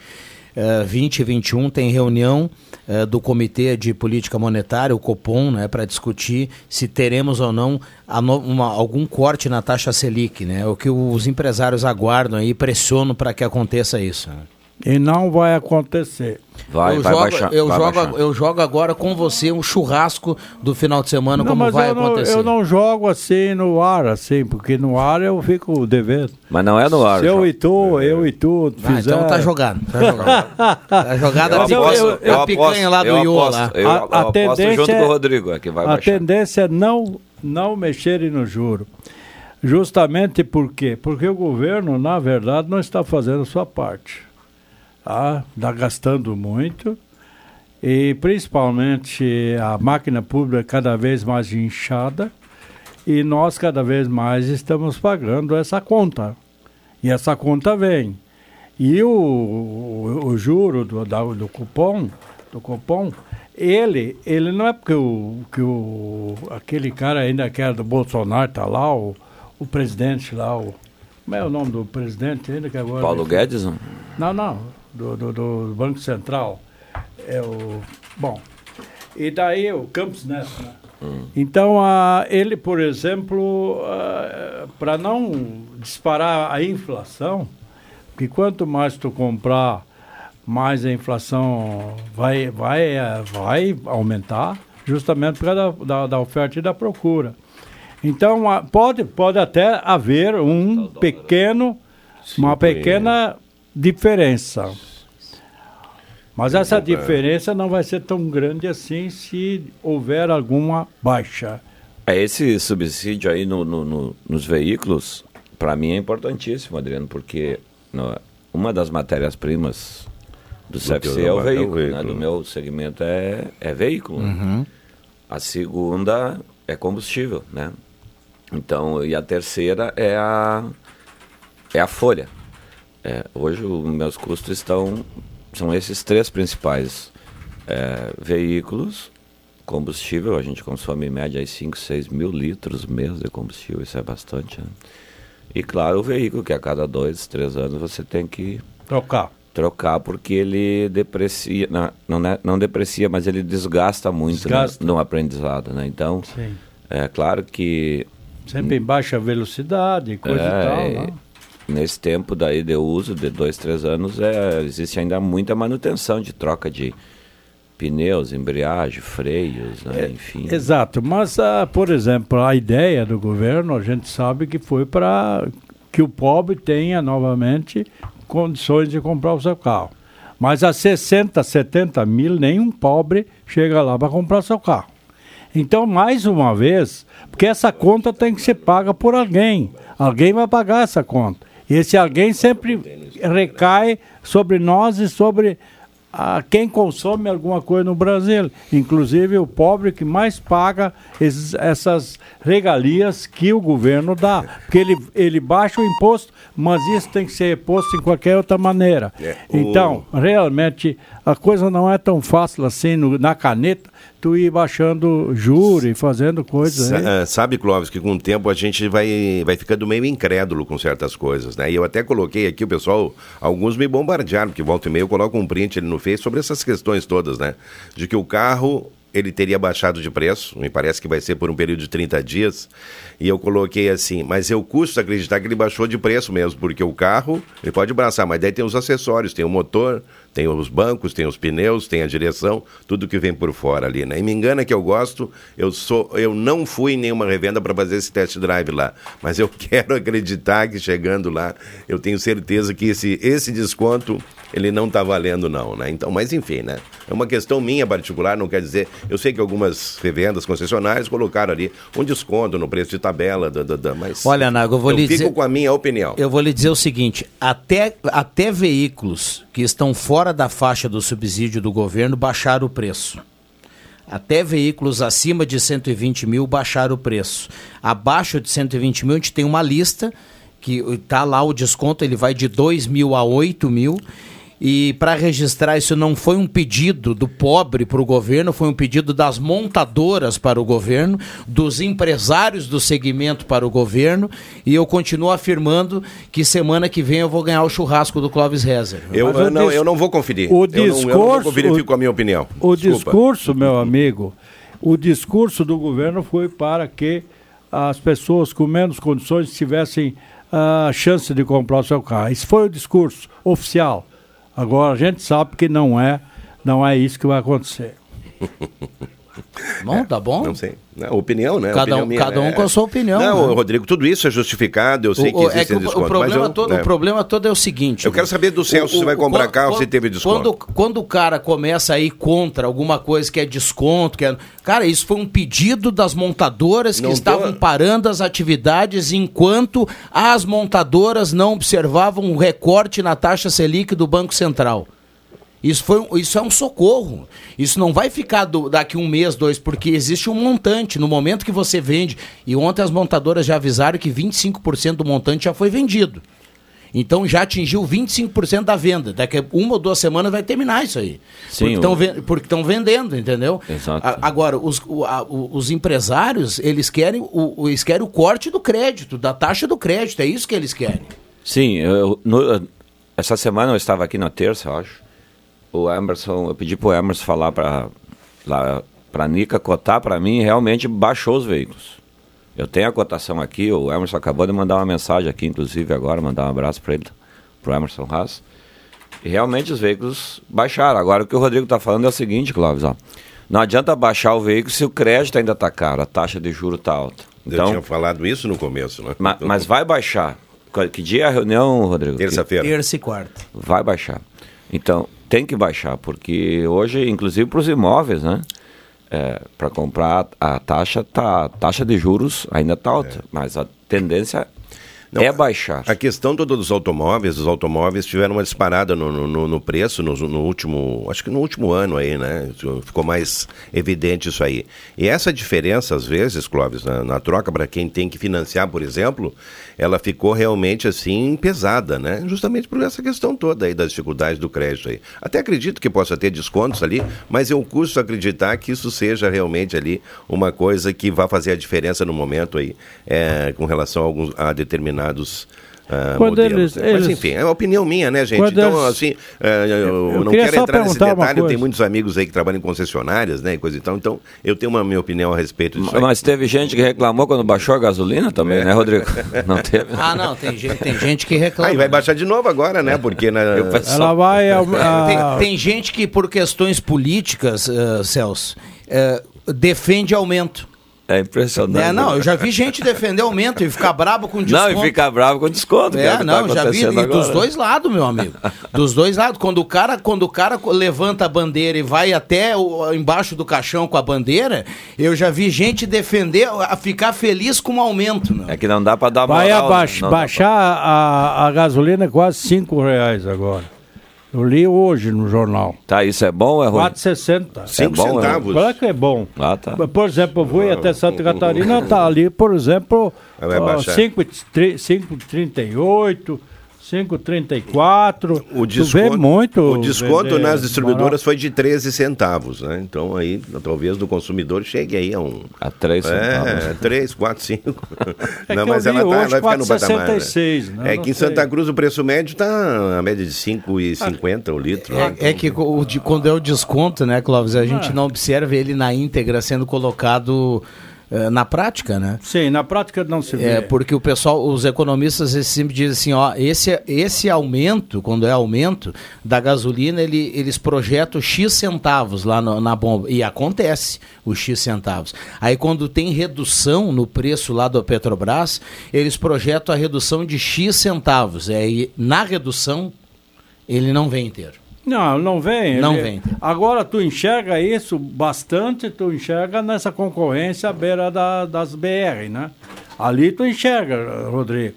É, 20 e 21 tem reunião é, do Comitê de Política Monetária, o COPOM, né, para discutir se teremos ou não no- uma- algum corte na taxa Selic. Né, o que os empresários aguardam aí, pressionam para que aconteça isso. né. E não vai acontecer. Vai, eu vai jogo, baixar. eu, vai jogo, baixar. eu jogo agora com você um churrasco do final de semana, Não, como mas vai eu não, acontecer. eu não jogo assim no ar, assim, porque no ar eu fico devendo. Mas não é no ar. Se eu e tu, eu e tu Ah, fizer... então tá jogado. Tá jogado. Tá jogada Eu a picanha, aposto- eu a picanha lá do eu Iô lá. Eu, A- eu a aposto tendência junto é- com o Rodrigo, é que vai a baixar. tendência é não, não mexerem no juro. Justamente por quê? Porque o governo, na verdade, não está fazendo a sua parte. Tá? Está gastando muito e principalmente a máquina pública cada vez mais inchada e nós cada vez mais estamos pagando essa conta. E essa conta vem. E o, o, o juro do, da- do cupom, do cupom, ele, ele não é porque o, que o, aquele cara ainda que era do Bolsonaro está lá, o, o presidente lá, o, como é o nome do presidente ainda que agora... Paulo Guedes? não? Não, não, do, do, do Banco Central. É o. Bom. E daí o Campos Neto, né? Então, ah, ele, por exemplo, para não disparar a inflação, porque quanto mais tu comprar, mais a inflação vai, vai, vai aumentar, justamente por causa da, da, da oferta e da procura. Então, ah, pode, pode até haver um pequeno, uma pequena diferença. Mas essa diferença não vai ser tão grande assim se houver alguma baixa. É, esse subsídio aí no, no- no- nos veículos, para mim é importantíssimo, Adriano, porque no- uma das matérias-primas do CFC teu é o trabalho é o veículo, né? veículo. do meu segmento é, é veículo. Uhum. A segunda é combustível, né? Então, e a terceira é a, é a folha. É, hoje os meus custos estão são esses três principais é, veículos combustível a gente consome em média aí 5, 6 mil litros mês de combustível isso é bastante né? e claro o veículo que a cada dois três anos você tem que Trocar. trocar porque ele deprecia não não, é- não deprecia mas ele desgasta muito Desgasta. No, no aprendizado né então Sim. é claro que Sempre em baixa velocidade coisa é, e tal. né? Nesse tempo daí de uso, de dois, três anos, é, existe ainda muita manutenção de troca de pneus, embreagem, freios, né, enfim. Exato, mas, ah, por exemplo, a ideia do governo, a gente sabe que foi para que o pobre tenha novamente condições de comprar o seu carro. Mas a 60, 70 mil, nenhum pobre chega lá para comprar seu carro. Então, mais uma vez, porque essa conta tem que ser paga por alguém. Alguém vai pagar essa conta. E esse alguém sempre recai sobre nós e sobre a quem consome alguma coisa no Brasil. Inclusive o pobre que mais paga esses- essas regalias que o governo dá. Porque ele, ele baixa o imposto, mas isso tem que ser posto em qualquer outra maneira. É, Então, realmente, a coisa não é tão fácil assim no- na caneta, tu ir baixando juro e fazendo coisas. Sa- ah, sabe, Clóvis, que com o tempo a gente vai, vai ficando meio incrédulo com certas coisas, né? E eu até coloquei aqui, o pessoal, alguns me bombardearam, porque volta e meia eu coloco um print ali no Face sobre essas questões todas, né? De que o carro, ele teria baixado de preço, me parece que vai ser por um período de 30 dias, e eu coloquei assim, mas eu custo acreditar que ele baixou de preço mesmo, porque o carro, ele pode abraçar, mas daí tem os acessórios, tem o motor, tem os bancos, tem os pneus, tem a direção, tudo que vem por fora ali, né? E me engana que eu gosto, eu sou, eu não fui em nenhuma revenda para fazer esse test drive lá, mas eu quero acreditar que chegando lá, eu tenho certeza que esse, esse desconto ele não está valendo não, né? Então, mas enfim, né? É uma questão minha particular, não quer dizer, eu sei que algumas revendas concessionárias colocaram ali um desconto no preço de tabela, da, da, da, mas Olha, Nago, eu vou lhe fico dizer- com a minha opinião. Eu vou lhe dizer o seguinte: até, até veículos que estão fora da faixa do subsídio do governo baixaram o preço. Até veículos acima de 120 mil baixaram o preço. Abaixo de 120 mil, a gente tem uma lista que está lá o desconto, ele vai de 2 mil a 8 mil. E para registrar, isso não foi um pedido do pobre para o governo, foi um pedido das montadoras para o governo, dos empresários do segmento para o governo. E eu continuo afirmando que semana que vem eu vou ganhar o churrasco do Clóvis Rezer. Eu, eu não, eu não vou conferir. o eu, não, eu não vou discurso- conferir, o- fico com a minha opinião. O Desculpa. discurso, meu amigo, o discurso do governo foi para que as pessoas com menos condições tivessem a chance de comprar o seu carro. Esse foi o discurso oficial. Agora a gente sabe que não é, não é isso que vai acontecer. Bom, tá bom? Não sei. Não, opinião, né? Cada Opinião um- minha, cada um né? com a sua opinião, Não, né? Rodrigo, tudo isso é justificado. Eu sei que O- o- existe é que o- desconto. o, problema mas eu, todo, né, o problema todo é o seguinte. Eu quero saber do Celso se vai comprar carro, se teve desconto. Quando, quando o cara começa a ir contra alguma coisa que é desconto, que é. Cara, isso foi um pedido das montadoras que Não tô- estavam parando as atividades enquanto as montadoras não observavam o recorte na taxa Selic do Banco Central. Isso, foi, isso é um socorro. Isso não vai ficar do- daqui um mês, dois, porque existe um montante. No momento que você vende, e ontem as montadoras já avisaram que 25% do montante já foi vendido. Então já atingiu 25% da venda. Daqui a uma ou duas semanas vai terminar isso aí. Sim, porque estão vendendo, entendeu? Exato. A- agora, os, o- a- os empresários, eles querem, o, o- eles querem o corte do crédito, da taxa do crédito. É isso que eles querem. Sim, eu, no- essa semana eu estava aqui na terça, eu acho. O Emerson, eu pedi pro Emerson falar para para Nica cotar para mim, e realmente baixou os veículos. Eu tenho a cotação aqui, o Emerson acabou de mandar uma mensagem aqui, inclusive agora, mandar um abraço para ele, pro Emerson Haas. E realmente os veículos baixaram. Agora o que o Rodrigo está falando é o seguinte, Clóvis, ó. Não adianta baixar o veículo se o crédito ainda está caro, a taxa de juro está alta. Eu tinha falado isso no começo, né? Ma- mas vai baixar. Que dia é a reunião, Rodrigo? Terça-feira. Terça e quarta. Vai baixar. Então, tem que baixar, porque hoje, inclusive para os imóveis, né? para comprar a taxa, tá, a taxa de juros ainda está alta, mas a tendência é baixar. A questão toda dos automóveis, os automóveis tiveram uma disparada no, no, no preço no, no, último, acho que no último ano aí, né? Ficou mais evidente isso aí. E essa diferença, às vezes, Clóvis, na, na troca para quem tem que financiar, por exemplo, ela ficou realmente assim pesada, né? Justamente por essa questão toda aí das dificuldades do crédito aí. Até acredito que possa ter descontos ali, mas eu custo acreditar que isso seja realmente ali uma coisa que vai fazer a diferença no momento aí, é, com relação a, alguns, a determinados Uh, Quando modelos, eles- né? Mas eles- enfim, é a opinião minha, né, gente? Quando Então, eles- assim, uh, eu, Eu não quero entrar nesse uma detalhe, eu tenho muitos amigos aí que trabalham em concessionárias, né, e coisa e tal, então eu tenho uma minha opinião a respeito disso. aí. Mas teve gente que reclamou quando baixou a gasolina também, né, Rodrigo? Não teve? Ah, não, tem gente, tem gente que reclama. Aí vai baixar de novo agora, né? Porque na... Ela vai. ah, a- Tem, tem gente que, por questões políticas, eh, Celso, eh, defende aumento. É impressionante. É, não, eu já vi gente defender aumento e ficar brabo com desconto. Não, e ficar bravo com desconto. é É, que não, tá já vi e dos dois lados, meu amigo. Dos dois lados. Quando o cara, quando o cara levanta a bandeira e vai até o- embaixo do caixão com a bandeira, eu já vi gente defender, a ficar feliz com o aumento, meu. É que não dá pra dar Vai moral, abaix- não dá baixar a, a gasolina é quase 5 reais agora. Eu li hoje no jornal. Tá, isso é bom, é ruim? 4,60. Cinco É bom, é centavos. Claro que é bom. Ah, tá. Por exemplo, eu fui até Santa Catarina, tá ali, por exemplo, Vai baixar. 5,38, 5,34. O Tu vê desconto, muito. o desconto nas distribuidoras barato. foi de 13 centavos, né? Então aí, talvez do consumidor chegue aí a um... A 3 centavos. É, 3, 4, 5. É não, que mas eu vi ela tá, hoje vai ficar no patamar. né? 4,66, né? É Não que em sei. Santa Cruz o preço médio tá a média de 5,50 o litro. né? É, é que o de- quando é o desconto, né, Clóvis, a gente Ah. não observa ele na íntegra sendo colocado na prática, né? Sim, na prática não se vê. É, porque o pessoal, os economistas eles sempre dizem assim, ó, esse, esse aumento, quando é aumento da gasolina, ele, eles projetam X centavos lá no- na bomba. E acontece os X centavos. Aí quando tem redução no preço lá do Petrobras, eles projetam a redução de X centavos. É, e na redução, ele não vem inteiro. Não, não vem. Não Ele- vem. Agora tu enxerga isso bastante, tu enxerga nessa concorrência à beira da- das BR, né? Ali tu enxerga, Rodrigo.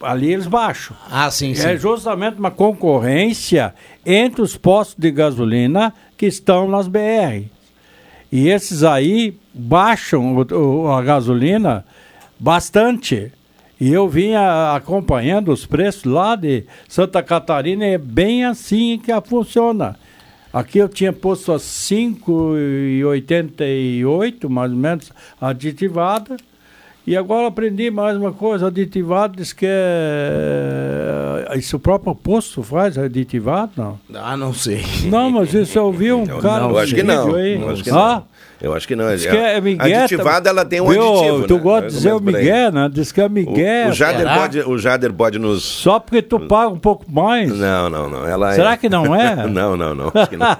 Ali eles baixam. Ah, sim, sim. É justamente uma concorrência entre os postos de gasolina que estão nas BR. E esses aí baixam o- o- a gasolina bastante. E eu vinha acompanhando os preços lá de Santa Catarina, é bem assim que funciona. Aqui eu tinha posto a 5,88, mais ou menos, aditivada. E agora aprendi mais uma coisa, aditivado diz que é... Isso o próprio posto faz, aditivado, não? Ah, não sei. Não, mas isso eu vi um cara eu no acho que não. aí. Eu acho que Ah? não. Eu acho que não. Diz que é Miguel, Aditivada, ela tem um viu? aditivo, Tu né? gosta de dizer o. Miguel, né? Diz que é Miguel. O, o, Jader Será? pode, o Jader pode nos... Só porque tu paga um pouco mais. Não, não, não. Ela Será é- que não é? não, não, não. Acho que não.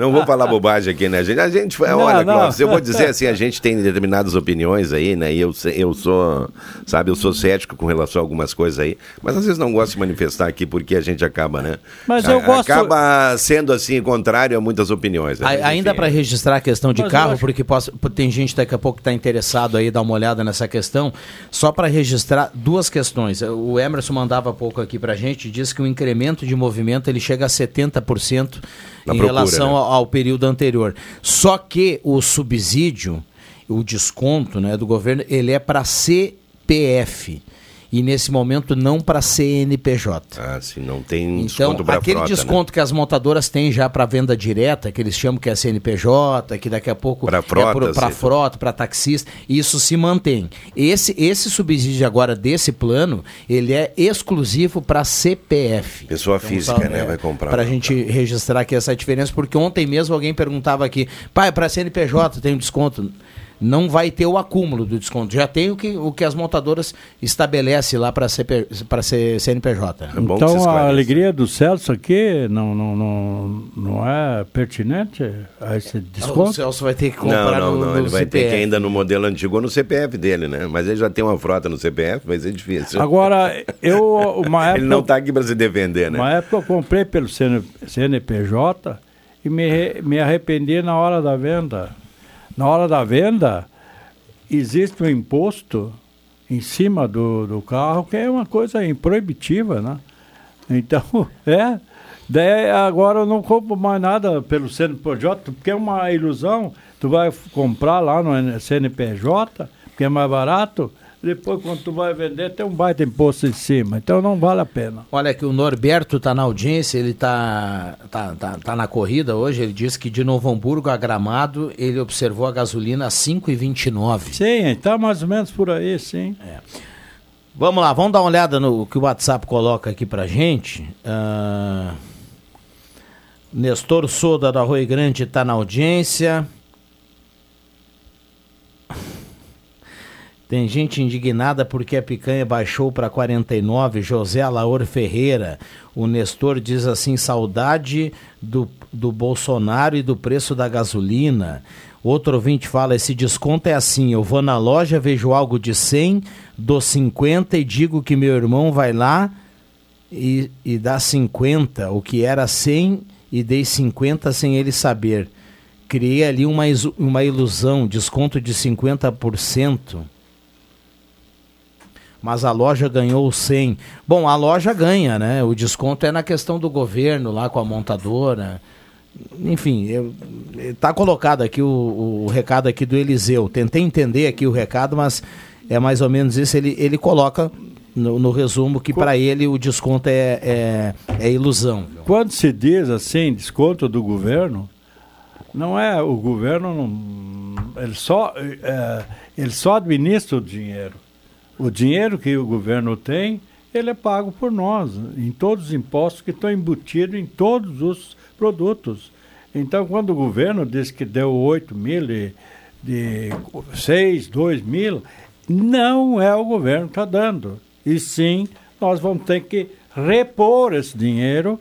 não vou falar bobagem aqui, né, gente? A gente, Não, olha, não. Clóvis, eu vou dizer assim, a gente tem determinadas opiniões aí, né? E eu, eu sou, sabe, eu sou cético com relação a algumas coisas aí, mas às vezes não gosto de manifestar aqui porque a gente acaba, né? Mas eu A- gosto- Acaba sendo assim, contrário a muitas opiniões. né? A- Mas, ainda para registrar a questão de Mas eu carro, acho- porque posso- tem gente daqui a pouco que está interessado aí dar uma olhada nessa questão. Só para registrar duas questões. O Emerson mandava há pouco aqui para a gente, diz que o incremento de movimento ele chega a 70% Na em procura, relação né? ao, ao período anterior. Só que o subsídio, o desconto né, do governo, ele é para CPF. E nesse momento não para CNPJ. Ah, sim, não tem Então, desconto para aquele frota, né? desconto que as montadoras têm já para venda direta, que eles chamam que é CNPJ, que daqui a pouco Pra é frotas, para sim. frota, para taxista, isso se mantém. Esse esse subsídio agora desse plano, ele é exclusivo para CPF. Pessoa física, né, vai comprar. Para a gente registrar aqui essa diferença, porque ontem mesmo alguém perguntava aqui, pai, para CNPJ tem um desconto? Não vai ter o acúmulo do desconto. Já tem o que, o que as montadoras estabelecem lá para CNPJ. É Então a alegria do Celso aqui não, não, não, não é pertinente a esse O desconto? Celso vai ter que Não, comprar não, no, não. no Ele vai ter CPF. que ainda no modelo antigo ou no CPF dele, né? Mas ele já tem uma frota no CPF, vai ser difícil. Agora, eu, uma época, Ele não está aqui para se defender, né? uma época eu comprei pelo CN CNPJ e me, me arrependi na hora da venda. Na hora da venda, existe um imposto em cima do, do carro, que é uma coisa proibitiva, né? Então, é. Daí agora eu não compro mais nada pelo CNPJ, porque é uma ilusão. Tu vai comprar lá no CNPJ, porque é mais barato, depois quando tu vai vender tem um baita imposto em cima, então não vale a pena. Olha que o Norberto está na audiência, ele está tá, tá, tá na corrida hoje, ele disse que de Novo Hamburgo a Gramado ele observou a gasolina a 5,29. Sim, está mais ou menos por aí, sim. É. Vamos lá, vamos dar uma olhada no que o WhatsApp coloca aqui pra gente. Uh... Nestor Soda da Rui Grande está na audiência. Tem gente indignada porque a picanha baixou para 49. José Alaor Ferreira. O Nestor diz assim: saudade do, do Bolsonaro e do preço da gasolina. Outro ouvinte fala: esse desconto é assim. Eu vou na loja, vejo algo de 100, dou 50 e digo que meu irmão vai lá e, e dá 50. O que era 100 e dei 50 sem ele saber. Criei ali uma, uma ilusão, desconto de 50%. Mas a loja ganhou 100. Bom, a loja ganha, né? O desconto é na questão do governo lá com a montadora. Enfim, está colocado aqui o, o recado aqui do Eliseu. Tentei entender aqui o recado, mas é mais ou menos isso. Ele, ele coloca no, no resumo que para ele o desconto é, é, é, ilusão. Quando se diz assim, desconto do governo, não é o governo, não, ele, só, é, ele só administra o dinheiro. O dinheiro que o governo tem, ele é pago por nós, em todos os impostos que estão embutidos em todos os produtos. Então, quando o governo diz que deu 8 mil de, de 6, 2 mil, não é o governo que está dando e sim nós vamos ter que repor esse dinheiro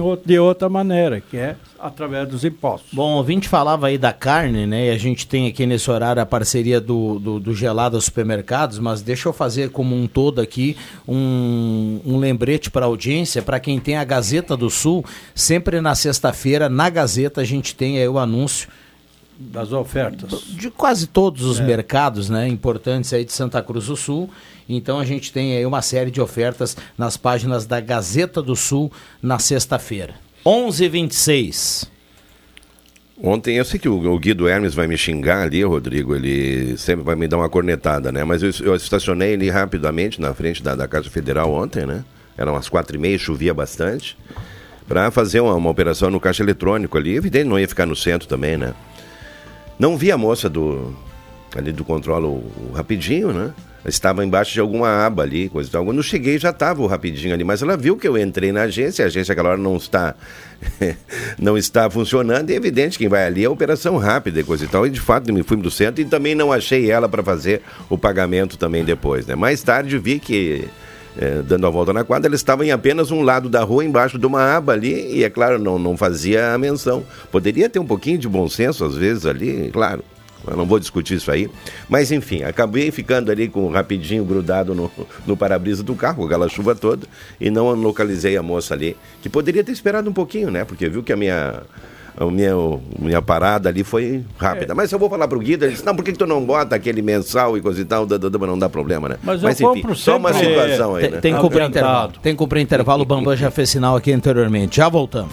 outro, de outra maneira, que é através dos impostos. Bom, o ouvinte falava aí da carne, né? E a gente tem aqui nesse horário a parceria do, do, do Gelada Supermercados, mas deixa eu fazer como um todo aqui um, um lembrete para a audiência, para quem tem a Gazeta do Sul, sempre na sexta-feira, na Gazeta, a gente tem aí o anúncio das ofertas de quase todos os é. mercados, né, importantes aí de Santa Cruz do Sul. Então a gente tem aí uma série de ofertas nas páginas da Gazeta do Sul na sexta-feira. 11:26. Ontem, eu sei que o, o Guido Hermes vai me xingar ali, Rodrigo, ele sempre vai me dar uma cornetada, né? Mas eu, eu estacionei ali rapidamente na frente da, da Casa Federal ontem, né? Eram umas quatro e meia, chovia bastante, para fazer uma, uma operação no caixa eletrônico ali. Evidente, não ia ficar no centro também, né? Não vi a moça do ali do controle o, rapidinho, né? Estava embaixo de alguma aba ali, coisa e tal. Quando eu cheguei já estava o rapidinho ali, mas ela viu que eu entrei na agência, a agência aquela hora não está não está funcionando, e é evidente que quem vai ali é operação rápida e coisa e tal. E de fato me fui do centro e também não achei ela para fazer o pagamento também depois, né? Mais tarde vi que é, dando a volta na quadra, eles estavam em apenas um lado da rua, embaixo de uma aba ali, e é claro, não, não fazia a menção. Poderia ter um pouquinho de bom senso, às vezes, ali, claro. Eu não vou discutir isso aí. Mas enfim, acabei ficando ali com rapidinho grudado no, no para-brisa do carro, aquela chuva toda, e não localizei a moça ali, que poderia ter esperado um pouquinho, né? Porque viu que a minha a minha, a minha parada ali foi rápida. É. Mas eu vou falar pro Guido, ele disse, não, por que, que tu não bota aquele mensal e coisa e tal? Não dá problema, né? Mas, Mas enfim, só uma situação aí, tem, né? Tem que cumprir intervalo. Tem que cumprir intervalo, o Bambam já fez sinal aqui anteriormente. Já voltamos.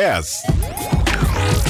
10.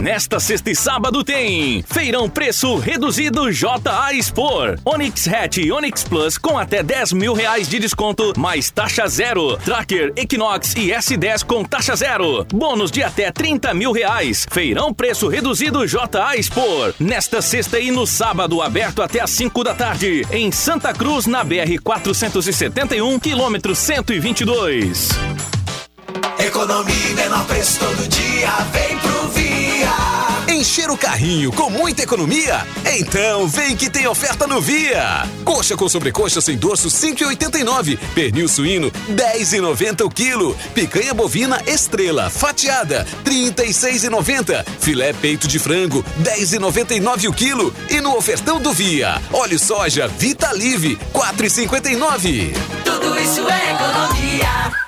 Nesta sexta e sábado tem Feirão Preço Reduzido JA Expor. Onix Hatch e Onix Plus com até 10 mil reais de desconto, mais taxa zero. Tracker, Equinox e S10 com taxa zero. Bônus de até 30 mil reais. Feirão Preço Reduzido JA Expor. Nesta sexta e no sábado, aberto até às 5 da tarde. Em Santa Cruz, na BR 471, quilômetro 122. Economia e menor preço todo dia, vem pro Via. Encher o carrinho com muita economia? Então vem que tem oferta no Via. Coxa com sobrecoxa sem dorso 5,89. Pernil suíno 10,90 o quilo. Picanha bovina estrela fatiada 36,90. Filé peito de frango 10,99 o quilo. E no ofertão do Via, óleo soja Vita Live 4,59. Tudo isso é economia.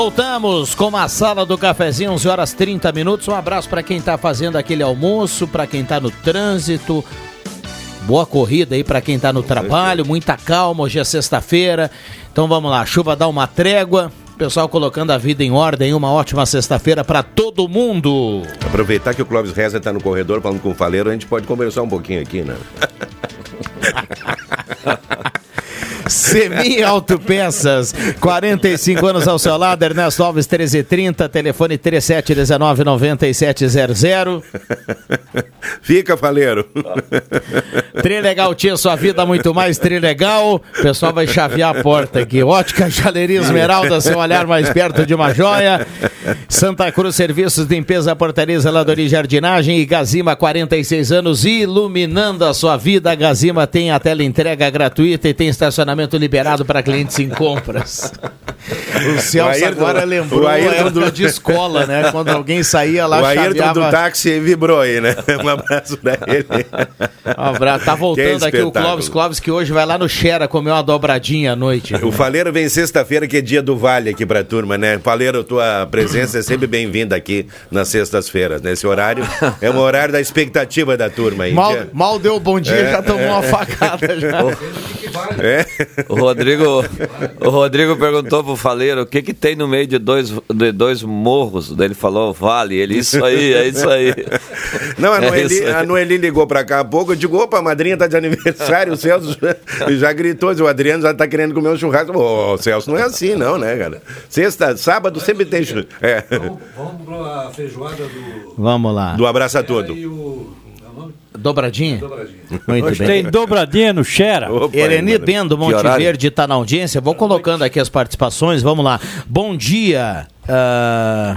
Voltamos com a sala do cafezinho, 11 horas 30 minutos. Um abraço para quem está fazendo aquele almoço, para quem está no trânsito. Boa corrida aí para quem está no trabalho, muita calma. Hoje é sexta-feira. Então vamos lá, a chuva dá uma trégua. Pessoal colocando a vida em ordem. Uma ótima sexta-feira para todo mundo. Aproveitar que o Clóvis Reza está no corredor falando com o Faleiro, a gente pode conversar um pouquinho aqui, né? Semi Autopeças, 45 anos ao seu lado, Ernesto Alves 1330, telefone 3719-9700. Fica, Faleiro. Trilegal tinha sua vida muito mais Trilegal. O pessoal vai chavear a porta aqui. Ótica Jaleria Esmeralda, seu olhar mais perto de uma joia. Santa Cruz Serviços de Limpeza, Portaria, Zeladoria e Jardinagem. E Gazima, 46 anos, iluminando a sua vida. A Gazima tem a tela entrega gratuita e tem estacionamento liberado para clientes em compras. O Celso Ayrton- agora lembrou o Ayrton do- de escola, né? Quando alguém saía lá, o Ayrton chaveava... do táxi vibrou aí, né? Um abraço pra ele. Um abraço. Tá voltando aqui o. Clóvis Clóvis, que hoje vai lá no Xera comer uma dobradinha à noite. O Faleiro vem sexta-feira, que é dia do Vale aqui pra turma, né? Faleiro, tua presença é sempre bem-vinda aqui nas sextas-feiras. Nesse horário é um horário da expectativa da turma aí. Mal, Dia- mal deu bom dia, É, já tomou é. uma facada. Já. É. O Rodrigo, o Rodrigo perguntou pro Faleiro o que que tem no meio de dois, de dois morros. Daí Ele falou vale. Ele, isso aí, é isso aí. Não, a É Noeli, isso aí. a Noeli ligou pra cá há pouco. Eu digo, opa, a madrinha tá de aniversário. O Celso já, já gritou. O Adriano já tá querendo comer um churrasco. Ô, Celso, não é assim, não, né, cara? Sexta, sábado sempre tem churrasco. É. Vamos pra feijoada do. Vamos lá. Do abraço a todo. Dobradinha? Muito Hoje bem. tem dobradinha no Xera. Ereni Bendo, Que Monte? Verde, está na audiência. Vou colocando aqui as participações. Vamos lá. Bom dia. ah,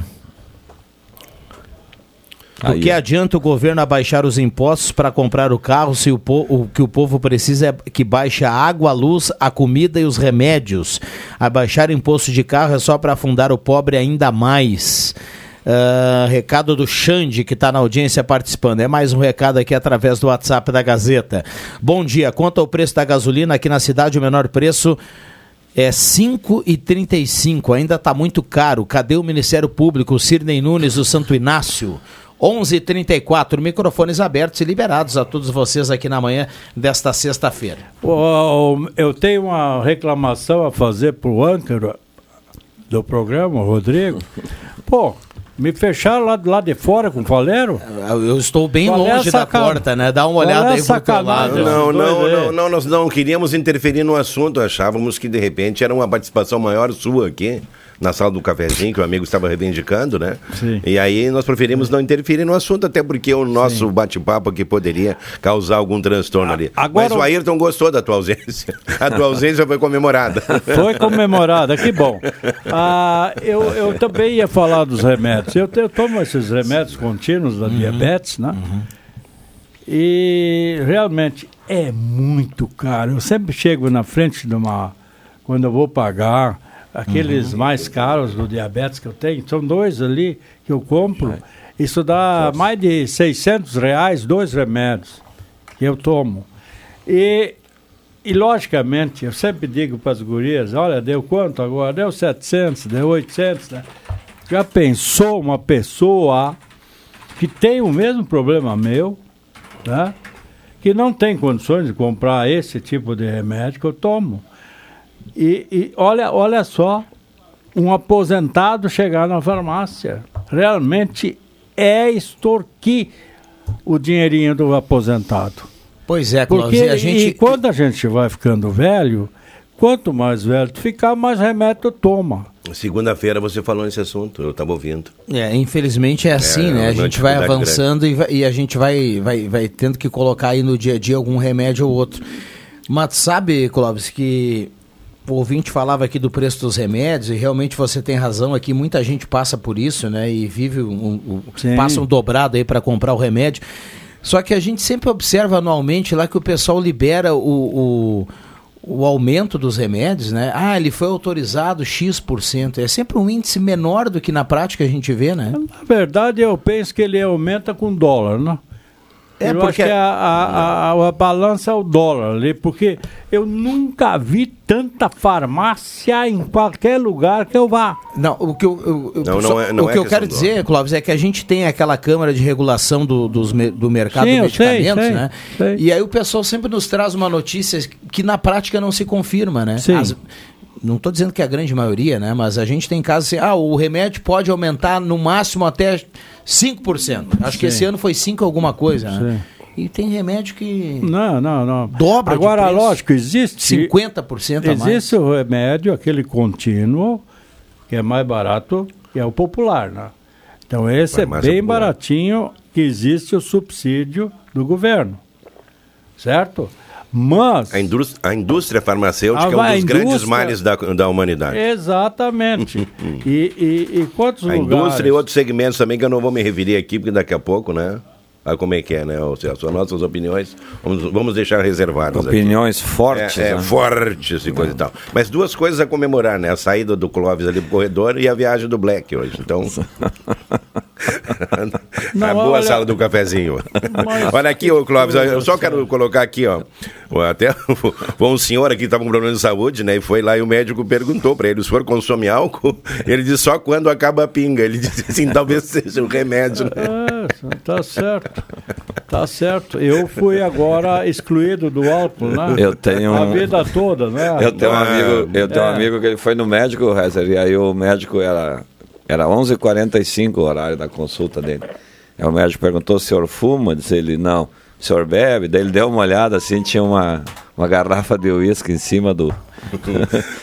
Do que adianta o governo abaixar os impostos para comprar o carro se o, o que o povo precisa é que baixe a água, a luz, a comida e os remédios? Abaixar imposto de carro é só para afundar o pobre ainda mais. Ah, recado do Xande, que está na audiência participando. É mais um recado aqui através do WhatsApp da Gazeta. Bom dia. Quanto ao preço da gasolina, aqui na cidade o menor preço é 5,35. Ainda está muito caro. Cadê o Ministério Público? Cirnei Nunes, do Santo Inácio. 11:34 microfones abertos e liberados a todos vocês aqui na manhã desta sexta-feira. Eu tenho uma reclamação a fazer pro âncora do programa, Rodrigo. Pô, me fecharam lá, lá de fora com o Valero? Eu estou bem Qual é longe da saca- porta, né? Dá uma é olhada a aí pro teu lado. Não, não, não, não, nós não queríamos interferir no assunto, achávamos que de repente era uma participação maior sua aqui. Na sala do cafezinho, que o amigo estava reivindicando, né? Sim. E aí nós preferimos não interferir no assunto, até porque o nosso bate-papo aqui poderia causar algum transtorno ali. agora Mas o o- Ayrton gostou da tua ausência. A tua ausência foi comemorada. Foi comemorada, que bom. Ah, eu, eu também ia falar dos remédios. Eu, eu tomo esses remédios contínuos da diabetes, né? E realmente é muito caro. Eu sempre chego na frente de uma. Quando eu vou pagar, aqueles mais caros do diabetes que eu tenho, são dois ali que eu compro. Isso dá mais de 600 reais, dois remédios que eu tomo. E e, logicamente, eu sempre digo para as gurias, olha, deu quanto agora? Deu 700, deu 800, né? Já pensou uma pessoa que tem o mesmo problema meu, né? Que não tem condições de comprar esse tipo de remédio que eu tomo. E, e olha, olha só, um aposentado chegar na farmácia. Realmente é extorquir o dinheirinho do aposentado. Pois é, Porque e a gente- e quando a gente vai ficando velho, quanto mais velho tu ficar, mais remédio tu toma. Segunda-feira você falou nesse assunto, eu estava ouvindo. É, infelizmente é assim, É, né? A gente vai avançando e, vai- e a gente vai, vai, vai tendo que colocar aí no dia a dia algum remédio ou outro. Mas sabe, Clóvis, que o ouvinte falava aqui do preço dos remédios e realmente você tem razão aqui, muita gente passa por isso, né? E vive um, um- passa um dobrado aí para comprar o remédio. Só que a gente sempre observa anualmente lá que o pessoal libera o, o, o aumento dos remédios, né? Ah, ele foi autorizado X%. É sempre um índice menor do que na prática a gente vê, né? Na verdade, eu penso que ele aumenta com dólar, né? É, eu porque- acho que a, a, a, a balança é o dólar ali, porque eu nunca vi tanta farmácia em qualquer lugar que eu vá. Não, o que eu, eu- eu- Não, só- não é- não o é que eu questão quero dizer, Clóvis, é que a gente tem aquela Câmara de Regulação do, dos do Mercado Sim, de eu sei, Medicamentos, sei, né? sei. E aí o pessoal sempre nos traz uma notícia que na prática não se confirma, né? Sim. As- não estou dizendo que é a grande maioria, né? Mas a gente tem casos assim, ah, o remédio pode aumentar no máximo até 5%. Acho que Sim. esse ano foi 5 alguma coisa, né? E tem remédio que Não, não, não. dobra de Agora, preço. lógico, existe. 50% a mais. Existe o remédio, aquele contínuo, que é mais barato, que é o popular, né? Então, esse é bem popular. baratinho, que existe o subsídio do governo. Certo? Mas. A indústria, a indústria farmacêutica Ah, é um vai, dos a grandes males da, da humanidade. Exatamente. e, e, e quantos A lugares? indústria e outros segmentos também que eu não vou me referir aqui, porque daqui a pouco, né? Olha como é que é, né? Seja, são nossas opiniões, vamos, vamos deixar reservadas. aqui. Opiniões fortes, É, é, né? fortes e coisa e tal. Mas duas coisas a comemorar, né? A saída do Clóvis ali pro corredor e a viagem do Black hoje. Então. Não, a boa olha- sala do cafezinho. Mas- olha aqui, ô Clóvis, eu só quero colocar aqui, ó. Até foi um senhor aqui que estava com problema de saúde, né? E foi lá e o médico perguntou para ele: o senhor consome álcool? Ele disse só quando acaba a pinga. Ele disse assim: talvez seja o remédio, né? É, tá certo. Tá certo. Eu fui agora excluído do álcool, né? Eu tenho A um- vida toda, né? Eu tenho um amigo, eu tenho um É. amigo que ele foi no médico, Rezer, e aí o médico era era 11h45 o horário da consulta dele. Aí o médico perguntou: "O senhor fuma?" Disse ele: "Não." O senhor bebe? Daí ele deu uma olhada assim, tinha uma, uma garrafa de uísque em cima do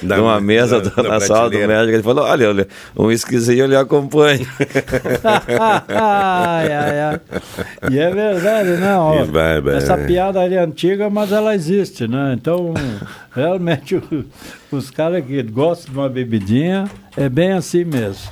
Da- de uma mesa da- do- da na sala do médico. Ele falou: "Olha, olha, um uísquezinho eu lhe acompanho." ai, ai, ai. E é verdade, não. ó, Que vai, essa vai. piada ali é antiga, mas ela existe, né? Então, realmente, o- os caras que gostam de uma bebidinha, é bem assim mesmo.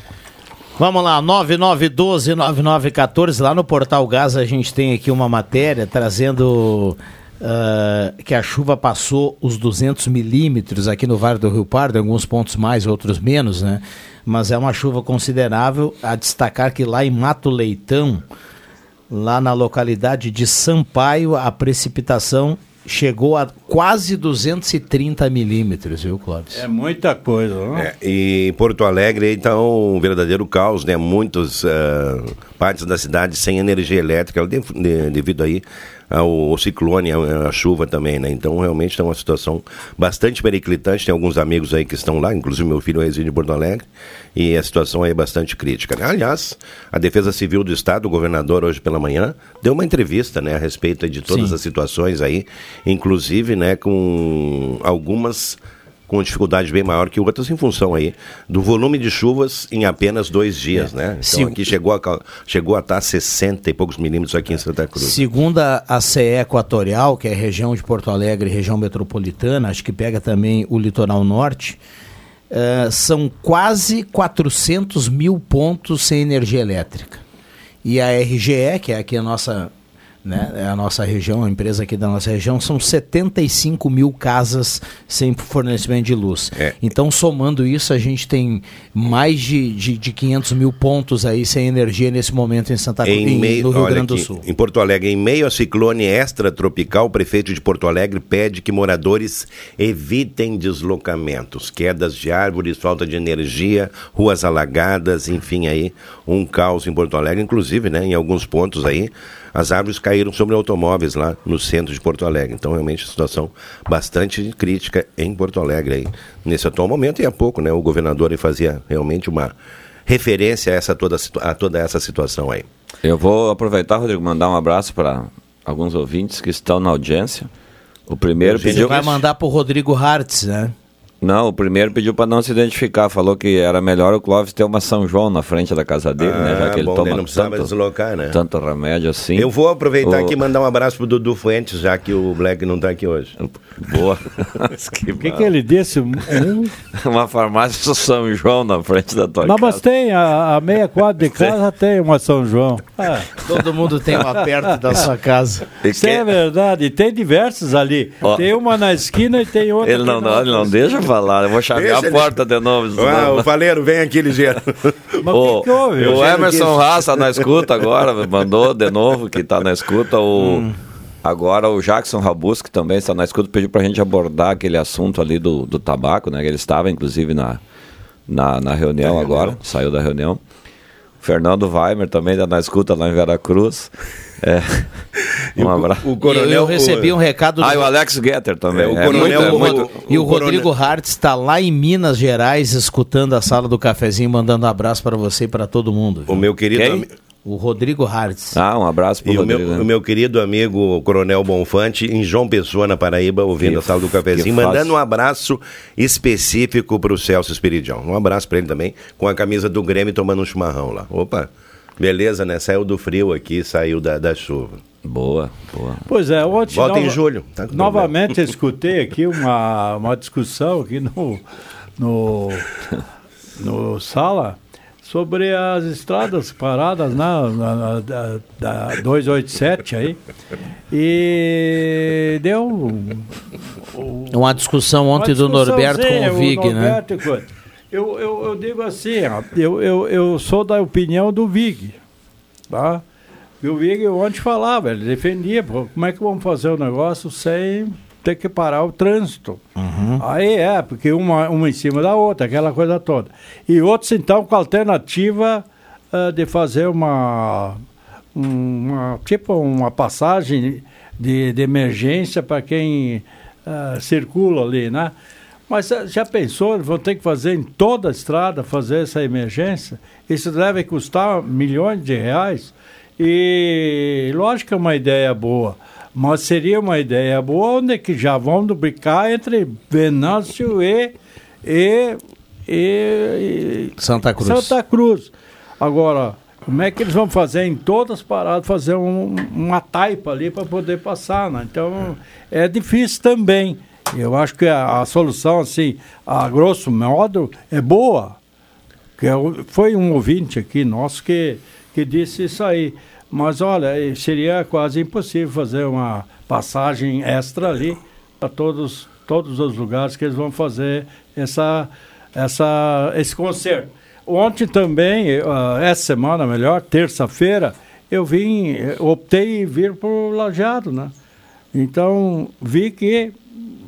Vamos lá, 9912-9914. Lá no Portal Gás a gente tem aqui uma matéria trazendo ah, que a chuva passou os 200 milímetros aqui no Vale do Rio Pardo, em alguns pontos mais, outros menos, né? Mas é uma chuva considerável. A destacar que lá em Mato Leitão, lá na localidade de Sampaio, a precipitação chegou a quase 230 milímetros, viu, Clóvis? É muita coisa, não É, e Porto Alegre então um verdadeiro caos, né? Muitas ah, partes da cidade sem energia elétrica de- de- devido aí ao, ao ciclone, à, à chuva também, né? Então realmente está uma situação bastante periclitante. Tem alguns amigos aí que estão lá, inclusive meu filho reside em Porto Alegre, e a situação aí é bastante crítica. né? Aliás, a Defesa Civil do Estado, o governador hoje pela manhã, deu uma entrevista, né, a respeito de todas Sim. as situações aí, inclusive, né, com algumas com dificuldade bem maior que outras em função aí do volume de chuvas em apenas dois dias, né? Então Sim. aqui chegou a, chegou a estar 60 e poucos milímetros aqui em Santa Cruz. Segundo a, CE Equatorial, que é a região de Porto Alegre, região metropolitana, acho que pega também o litoral norte, eh, são quase 400 mil pontos sem energia elétrica. E a RGE, que é aqui a nossa, né, é a nossa região, a empresa aqui da nossa região, são 75 mil casas sem fornecimento de luz. É. Então, somando isso, a gente tem mais de, de, de 500 mil pontos aí sem energia nesse momento em Santa Cruz, Em meio, no Rio Grande do Sul. Em Porto Alegre, em meio a ciclone extratropical, o prefeito de Porto Alegre pede que moradores evitem deslocamentos, quedas de árvores, falta de energia, ruas alagadas, enfim aí, um caos em Porto Alegre, inclusive, né, em alguns pontos aí, as árvores caíram sobre automóveis lá no centro de Porto Alegre. Então, realmente, a situação bastante crítica em Porto Alegre aí, nesse atual momento. E há pouco, né, o governador aí fazia realmente uma referência a, essa toda, a toda essa situação aí. Eu vou aproveitar, Rodrigo, mandar um abraço para alguns ouvintes que estão na audiência. O primeiro Você pediu. vai mandar pro Rodrigo Hartz, né? Não, o primeiro pediu para não se identificar. Falou que era melhor o Clóvis ter uma São João na frente da casa dele, né? Já Ah, que ele bom, toma daí não tanto, deslocar, né? tanto remédio assim. Eu vou aproveitar O- aqui e mandar um abraço pro Dudu Fuentes, já que o Black não tá aqui hoje. Boa. O que, que ele disse? Um- uma farmácia São João na frente da tua Não, casa. mas tem, a, a meia quadra de casa tem uma São João. É. Todo mundo tem uma perto da sua casa. Isso é verdade, e tem diversos ali. Ó. Tem uma na esquina e tem outra. Ele não, não, ele não outra. Deixa falar. Eu vou chavear Deixa a ele- porta de novo. Ah, o Faleiro, vem aqui ligeiro. Mas o, que que houve? o Emerson quis- Raça na escuta agora, mandou de novo que tá na escuta. O, Hum. Agora o Jackson Rabus, que também está na escuta, pediu pra gente abordar aquele assunto ali do, do tabaco, né? que Ele estava, inclusive, na, na, na reunião agora, saiu da reunião. Fernando Weimer também está na escuta lá em Veracruz. É. Um abraço. O coronel, eu recebi um recado do- Ah, e o Alex Getter também. É, o É coronel- muito- é o- muito- E o, o coronel- Rodrigo Hartz está lá em Minas Gerais, escutando a sala do cafezinho, mandando um abraço para você e para todo mundo. O meu querido Quem? O Rodrigo Hartz. Ah, um abraço pro E o Rodrigo. meu, né? o meu querido amigo Coronel Bonfante, em João Pessoa, na Paraíba, ouvindo Que a sala do cafezinho, mandando um abraço específico para o Celso Espiridião. Um abraço para ele também, com a camisa do Grêmio tomando um chimarrão lá. Opa, beleza, né? Saiu do frio aqui, saiu da, da chuva. Boa, boa. Pois é, ontem. Volta em julho, tá novamente eu escutei aqui uma, uma discussão aqui no, no, no sala sobre as estradas paradas na, na, na- da, da 287 aí. E deu um- Uma discussão ontem do uma Norberto com o Vig, né? Norberto coisa. Eu, eu, eu digo assim, ó, eu, eu, eu sou da opinião do Vig, tá? E o Vig ontem falava, ele defendia, pô, como é que vamos fazer o negócio sem ter que parar o trânsito? Aí é, porque uma, uma em cima da outra, aquela coisa toda. E outros, então, com a alternativa ah, de fazer uma, um- uma, tipo uma passagem de, de emergência para quem ah, circula ali, né? Mas ah, já pensou, vão ter que fazer em toda a estrada, fazer essa emergência? Isso deve custar milhões de reais. E lógico que é uma ideia boa, mas seria uma ideia boa onde que já vão duplicar entre Venâncio e, e, e, Santa Cruz. Santa Cruz. Agora, como é que eles vão fazer em todas as paradas, fazer um- uma taipa ali para poder passar, né? Então, é difícil também. Eu acho que a, a solução, assim, a grosso modo, é boa. Que é foi um ouvinte aqui nosso que, que disse isso aí. Mas olha, eh, seria quase impossível fazer uma passagem extra ali para todos, todos os lugares que eles vão fazer essa, essa, esse concerto. Ontem também, eh, ah, essa semana melhor, terça-feira, eu vim, eh, optei em vir para o Lajeado, né? Então, vi que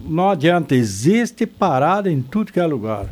não adianta, existe parada em tudo que é lugar.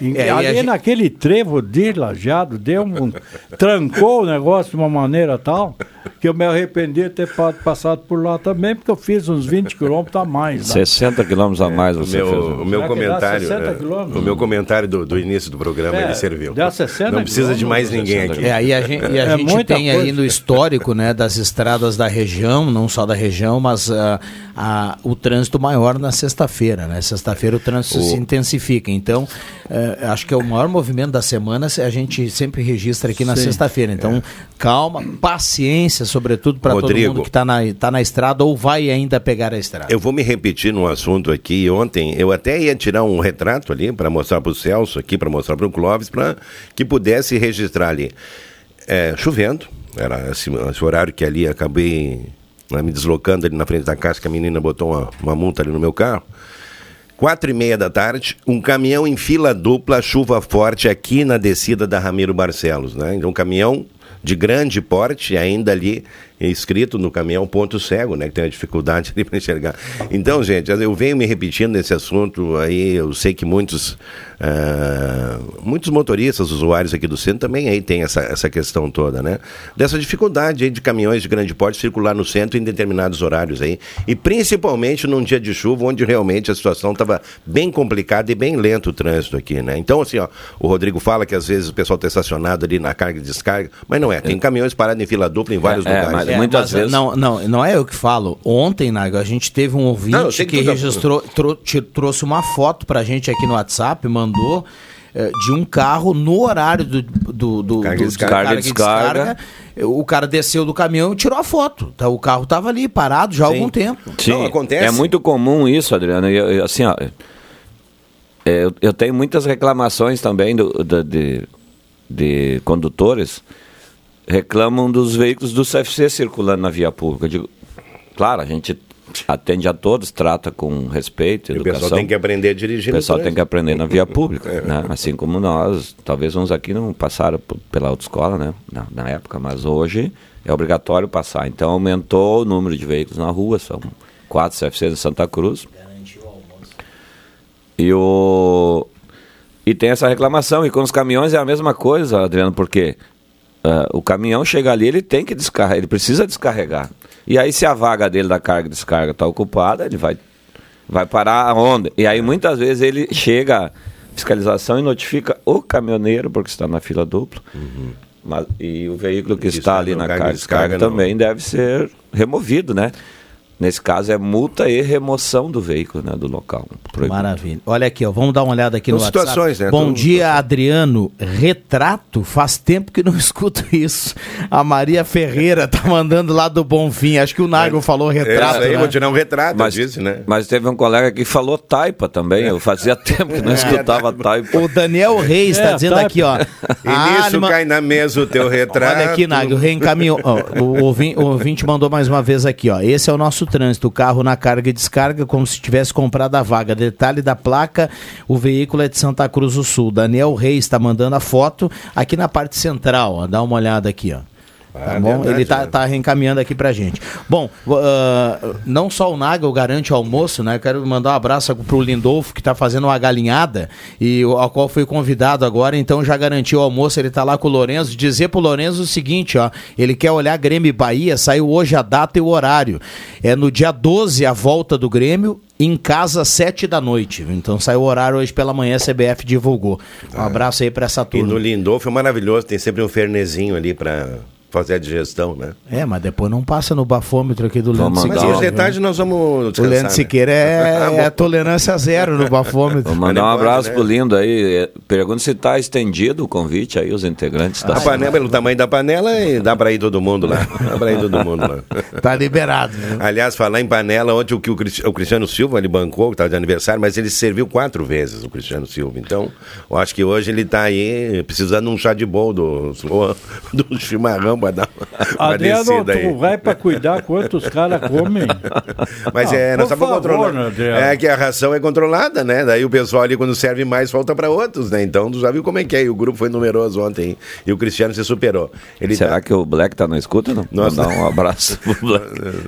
Em- É, ali gente- naquele trevo deslajado, deu um, trancou o negócio de uma maneira tal que eu me arrependi de ter pa- passado por lá também, porque eu fiz uns 20 quilômetros a mais. lá. 60 quilômetros a mais O você meu, fez. o meu Será comentário, 60 é, quilômetros? o meu comentário do, do início do programa É, ele serviu. dá 60 Não precisa de mais ninguém aqui. É, aí a gente, e a É gente muita tem aí coisa. no histórico né, das estradas da região, não só da região, mas ah, a- o trânsito maior na sexta-feira. Né? Sexta-feira o trânsito se intensifica. Então, eh, acho que é o maior movimento da semana, a gente sempre registra aqui na sexta-feira. Então, calma, paciência, sobretudo para todo mundo que está na, tá na estrada ou vai ainda pegar a estrada. Eu vou me repetir num assunto aqui. Ontem eu até ia tirar um retrato ali para mostrar para o Celso aqui, para mostrar para o Clóvis, para que pudesse registrar ali. É, chovendo, era esse, esse horário que ali acabei né, me deslocando ali na frente da casa, que a menina botou uma, uma multa ali no meu carro. Quatro e meia da tarde, um caminhão em fila dupla, chuva forte aqui na descida da Ramiro Barcelos, né? Então, um caminhão de grande porte, ainda ali escrito no caminhão ponto cego, né? Que tem uma dificuldade ali para enxergar. Então, gente, eu venho me repetindo nesse assunto aí, eu sei que muitos, ah, muitos motoristas, usuários aqui do centro também aí tem essa, essa questão toda, né? Dessa dificuldade aí de caminhões de grande porte circular no centro em determinados horários aí, e principalmente num dia de chuva, onde realmente a situação estava bem complicada e bem lento o trânsito aqui, né? Então, assim, ó, o Rodrigo fala que às vezes o pessoal está estacionado ali na carga e descarga, mas não é, tem caminhões parados em fila dupla em vários É, é, mas muitas vezes- Não, não, não é eu que falo. Ontem, Nago, a gente teve um Não, eu ouvinte sei que que tá- registrou, tro- ti- trouxe uma foto pra gente aqui no WhatsApp, mandou eh, de um carro no horário do, do, do, Carga do- de descarga. carga Carga descarga. descarga. O cara desceu do caminhão e tirou a foto. Tá, o carro tava ali parado já há Sim. algum tempo. Sim, Não, acontece. É muito comum isso, Adriano. E, eu- assim, ó, é, eu, eu tenho muitas reclamações também do, da- de, de condutores reclamam dos veículos do CFC circulando na via pública. Digo, claro, a gente atende a todos, trata com respeito, E o educação. pessoal tem que aprender a dirigir O pessoal tem que aprender na via pública, É. né? Assim como nós, talvez uns aqui não passaram pela autoescola, né? Na, na época, mas hoje é obrigatório passar. Então aumentou o número de veículos na rua, são quatro CFCs em Santa Cruz. E o e tem essa reclamação e com os caminhões é a mesma coisa, Adriano, porque ah, o caminhão chega ali, ele tem que descarregar, ele precisa descarregar. E aí se a vaga dele da carga e descarga está ocupada, ele vai vai parar onde? E aí muitas vezes ele chega à fiscalização e notifica o caminhoneiro porque está na fila dupla. Mas, e o veículo que Isso, está ali na carga e carga descarga descarga, também deve ser removido, né? Nesse caso é multa e remoção do veículo, né, do local. Proibido. Maravilha. Olha aqui, ó, vamos dar uma olhada aqui São no WhatsApp. situações, né? Bom dia, Adriano. Retrato? Faz tempo que não escuto isso. A Maria Ferreira tá mandando lá do Bonfim. Acho que o Nago falou retrato, aí, né? vou tirar um retrato, Mas, disse, né? mas teve um colega que falou taipa também. Eu fazia tempo que não escutava taipa. O Daniel Reis está É, dizendo tá. aqui, ó. E nisso Alima- cai na mesa o teu retrato. Olha aqui, Nago, reencaminhou. Ó, o, ouvinte, o ouvinte mandou mais uma vez aqui, ó. Esse é o nosso trânsito. O carro na carga e descarga, como se tivesse comprado a vaga. Detalhe da placa, o veículo é de Santa Cruz do Sul. Daniel Reis está mandando a foto aqui na parte central, ó. Dá uma olhada aqui, ó. Tá bom? verdade, Ele tá, né? tá reencaminhando aqui pra gente. Bom, ah, não só o Naga garante o almoço, né? Quero mandar um abraço pro Lindolfo, que tá fazendo uma galinhada, e ao qual foi convidado agora, então já garantiu o almoço, ele tá lá com o Lourenço. Dizer pro Lourenço o seguinte, ó, ele quer olhar Grêmio e Bahia, saiu hoje a data e o horário. É no dia 12 a volta do Grêmio, em casa, às 7 da noite. Então saiu o horário hoje pela manhã, a CBF divulgou. Um abraço aí pra essa E turma. no Lindolfo é maravilhoso, tem sempre um fernezinho ali pra fazer a digestão, né? É, mas depois não passa no bafômetro aqui do Leandro Mas Siqueira. hoje de tarde nós vamos O Leandro né? Siqueira é, Ah, é tolerância zero no bafômetro. Vou mandar um Mas abraço né? pro Lindo aí. É, Pergunta se está estendido o convite aí, os integrantes da A panela, pelo tamanho da panela, e dá pra ir todo mundo lá. Dá pra ir todo mundo lá. Tá liberado. né? Aliás, falar em panela, ontem o que o, Cristi- o Cristiano Silva ele bancou, que estava de aniversário, mas ele serviu quatro vezes, o Cristiano Silva. Então, eu acho que hoje ele está aí precisando de um chá de bol do, do chimarrão para dar uma Adriano, descida aí. tu vai pra cuidar quantos caras comem. Mas Ah, é, nós estamos controlando. né? É que a ração é controlada, né? Daí o pessoal ali, quando serve mais, falta para outros, né? Então, tu já viu como é que é. E o grupo foi numeroso ontem. hein? E o Cristiano se superou. Ele Será tá- que o Black tá na escuta? Não? Nós- Mandar um abraço pro Black.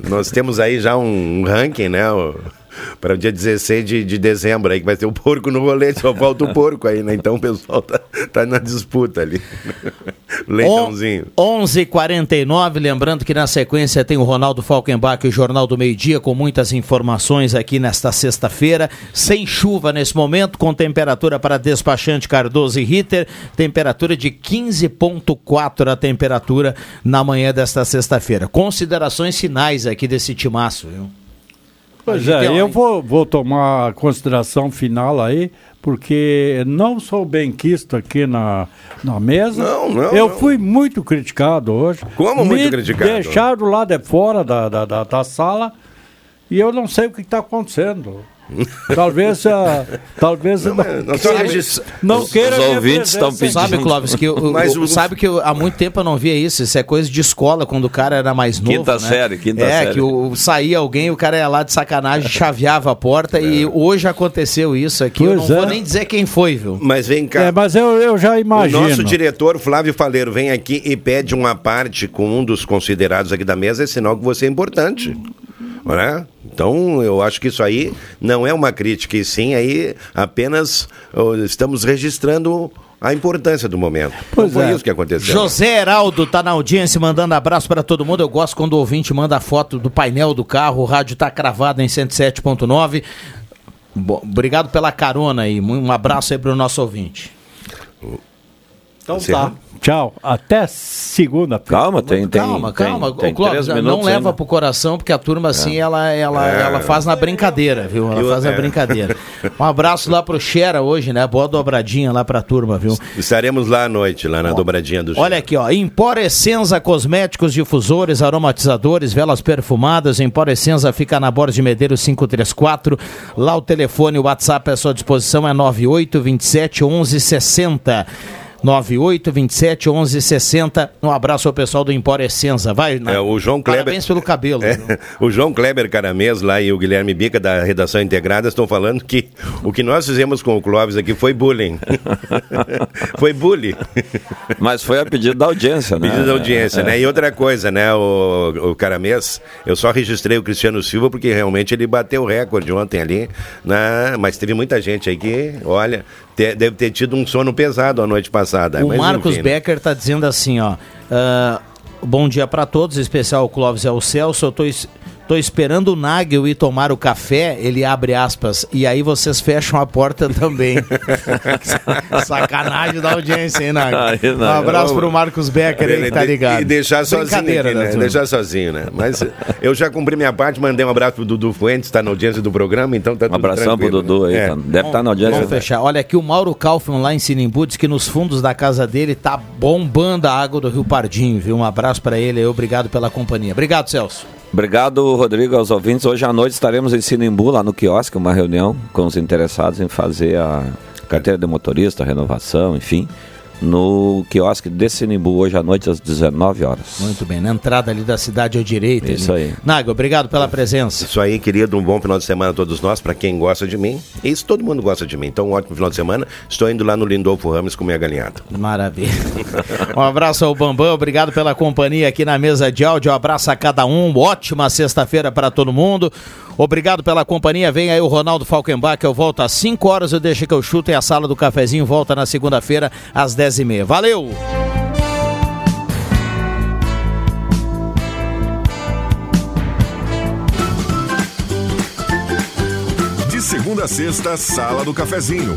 Nós temos aí já um ranking, né? O- para o dia 16 de, de dezembro aí, que vai ter o porco no rolete, só falta o porco aí, né? Então o pessoal tá, tá na disputa ali. Leitãozinho. 11:49, lembrando que na sequência tem o Ronaldo Falkenbach e o Jornal do Meio Dia com muitas informações aqui nesta sexta-feira, sem chuva nesse momento, com temperatura para despachante Cardoso e Ritter, temperatura de 15.4 a temperatura na manhã desta sexta-feira. Considerações finais aqui desse timaço, viu? Pois é, tem- eu vou, vou tomar a consideração final aí, porque não sou bem quisto aqui na, na mesa. Não, não, Eu não. fui muito criticado hoje. Como muito Me criticado? Deixaram lá de fora da, da, da, da sala e eu não sei o que está acontecendo. Talvez, ah, talvez não, queira- regis- não os- queira os ouvintes estão presença. Sabe, Clóvis, que eu, Mas o- sabe que eu- há muito tempo eu não via isso. Isso é coisa de escola, quando o cara era mais novo. Quinta né? série, quinta é, série. que o, saía alguém, o cara ia lá de sacanagem, chaveava a porta e hoje aconteceu isso aqui. eu não Pois é. vou nem dizer quem foi, viu? Mas vem cá. É, mas eu, eu já O imagino. nosso diretor, Flávio Faleiro, vem aqui e pede uma parte com um dos considerados aqui da mesa, é sinal que você é importante. Né? Então, eu acho que isso aí não é uma crítica, e sim aí apenas estamos registrando a importância do momento. Pois Não foi é. isso que aconteceu. José Heraldo tá na audiência mandando abraço para todo mundo. Eu gosto quando o ouvinte manda foto do painel do carro. O rádio tá cravado em 107.9. Bo- Obrigado pela carona aí. Um abraço aí pro nosso ouvinte. Então Encerra. tá. Tchau. Até segunda. Calma, tem, tem, calma, tem- calma. tem Clóvis, não minutos leva ainda. pro coração, porque a turma assim, ela, ela, É. ela faz na brincadeira, viu? Ela Eu- faz na é. brincadeira. Um abraço lá pro Xera hoje, né? Boa dobradinha lá pra turma, viu? Estaremos lá à noite, lá na dobradinha do Olha aqui, ó. Empor Essenza Cosméticos, difusores, aromatizadores, velas perfumadas. Empor Essenza fica na Borda de Medeiros 534. Lá o telefone, o WhatsApp à sua disposição é 98 27 11 60. 98 27 11 60. Um abraço ao pessoal do Empor Essenza. Vai, É, o João Kleber. Parabéns pelo cabelo. É, o João Kleber Caramês lá e o Guilherme Bica da Redação Integrada estão falando que o que nós fizemos com o Clóvis aqui foi bullying. foi bullying. Mas foi a pedido da audiência, né? Pedido da audiência, É. né? E outra coisa, né, o, o Caramês, eu só registrei o Cristiano Silva porque realmente ele bateu o recorde ontem ali, né? mas teve muita gente aí que, olha, te- deve ter tido um sono pesado a noite passada. O Mas, Marcos enfim, né? Becker tá dizendo assim, ó. ah, bom dia para todos, especial o Clóvis e ao Celso. Eu tô, es- tô esperando o Nagel ir tomar o café, ele abre aspas, e aí vocês fecham a porta também. Sacanagem da audiência, hein, Nagel? Aí não. Um abraço pro Marcos Becker aí que tá ligado. E deixar sozinho aqui, né, né? Deixar sozinho, né? Mas eu já cumpri minha parte, mandei um abraço pro Dudu Fuentes, tá na audiência do programa, então tá Um tudo abração pro Dudu aí, né? É. tá- deve estar na audiência. Vamos fechar. Olha aqui o Mauro Kaufmann lá em Sinimbu diz que nos fundos da casa dele tá bombando a água do Rio Pardinho, viu? Um abraço para ele aí, obrigado pela companhia. Obrigado, Celso. Obrigado, Rodrigo, aos ouvintes. Hoje à noite estaremos em Sinimbu, lá no quiosque, uma reunião com os interessados em fazer a carteira de motorista, renovação, enfim, no quiosque de Sinimbu, hoje à noite às 19 horas. Muito bem, na entrada ali da cidade à direita. Isso ali. aí. Nago, obrigado pela presença. Isso aí, querido, um bom final de semana a todos nós, para quem gosta de mim. Isso todo mundo gosta de mim. Então, um ótimo final de semana. Estou indo lá no Lindolfo Ramos com minha galinhada. Maravilha. Um abraço ao Bambam, obrigado pela companhia aqui na mesa de áudio. Um abraço a cada um. Ótima sexta-feira para todo mundo. Obrigado pela companhia. Vem aí o Ronaldo Falkenbach. Eu volto às 5 horas. Eu deixo que eu chuto e a sala do cafezinho volta na segunda-feira às 10h30. Valeu! De segunda a sexta, Sala do Cafezinho.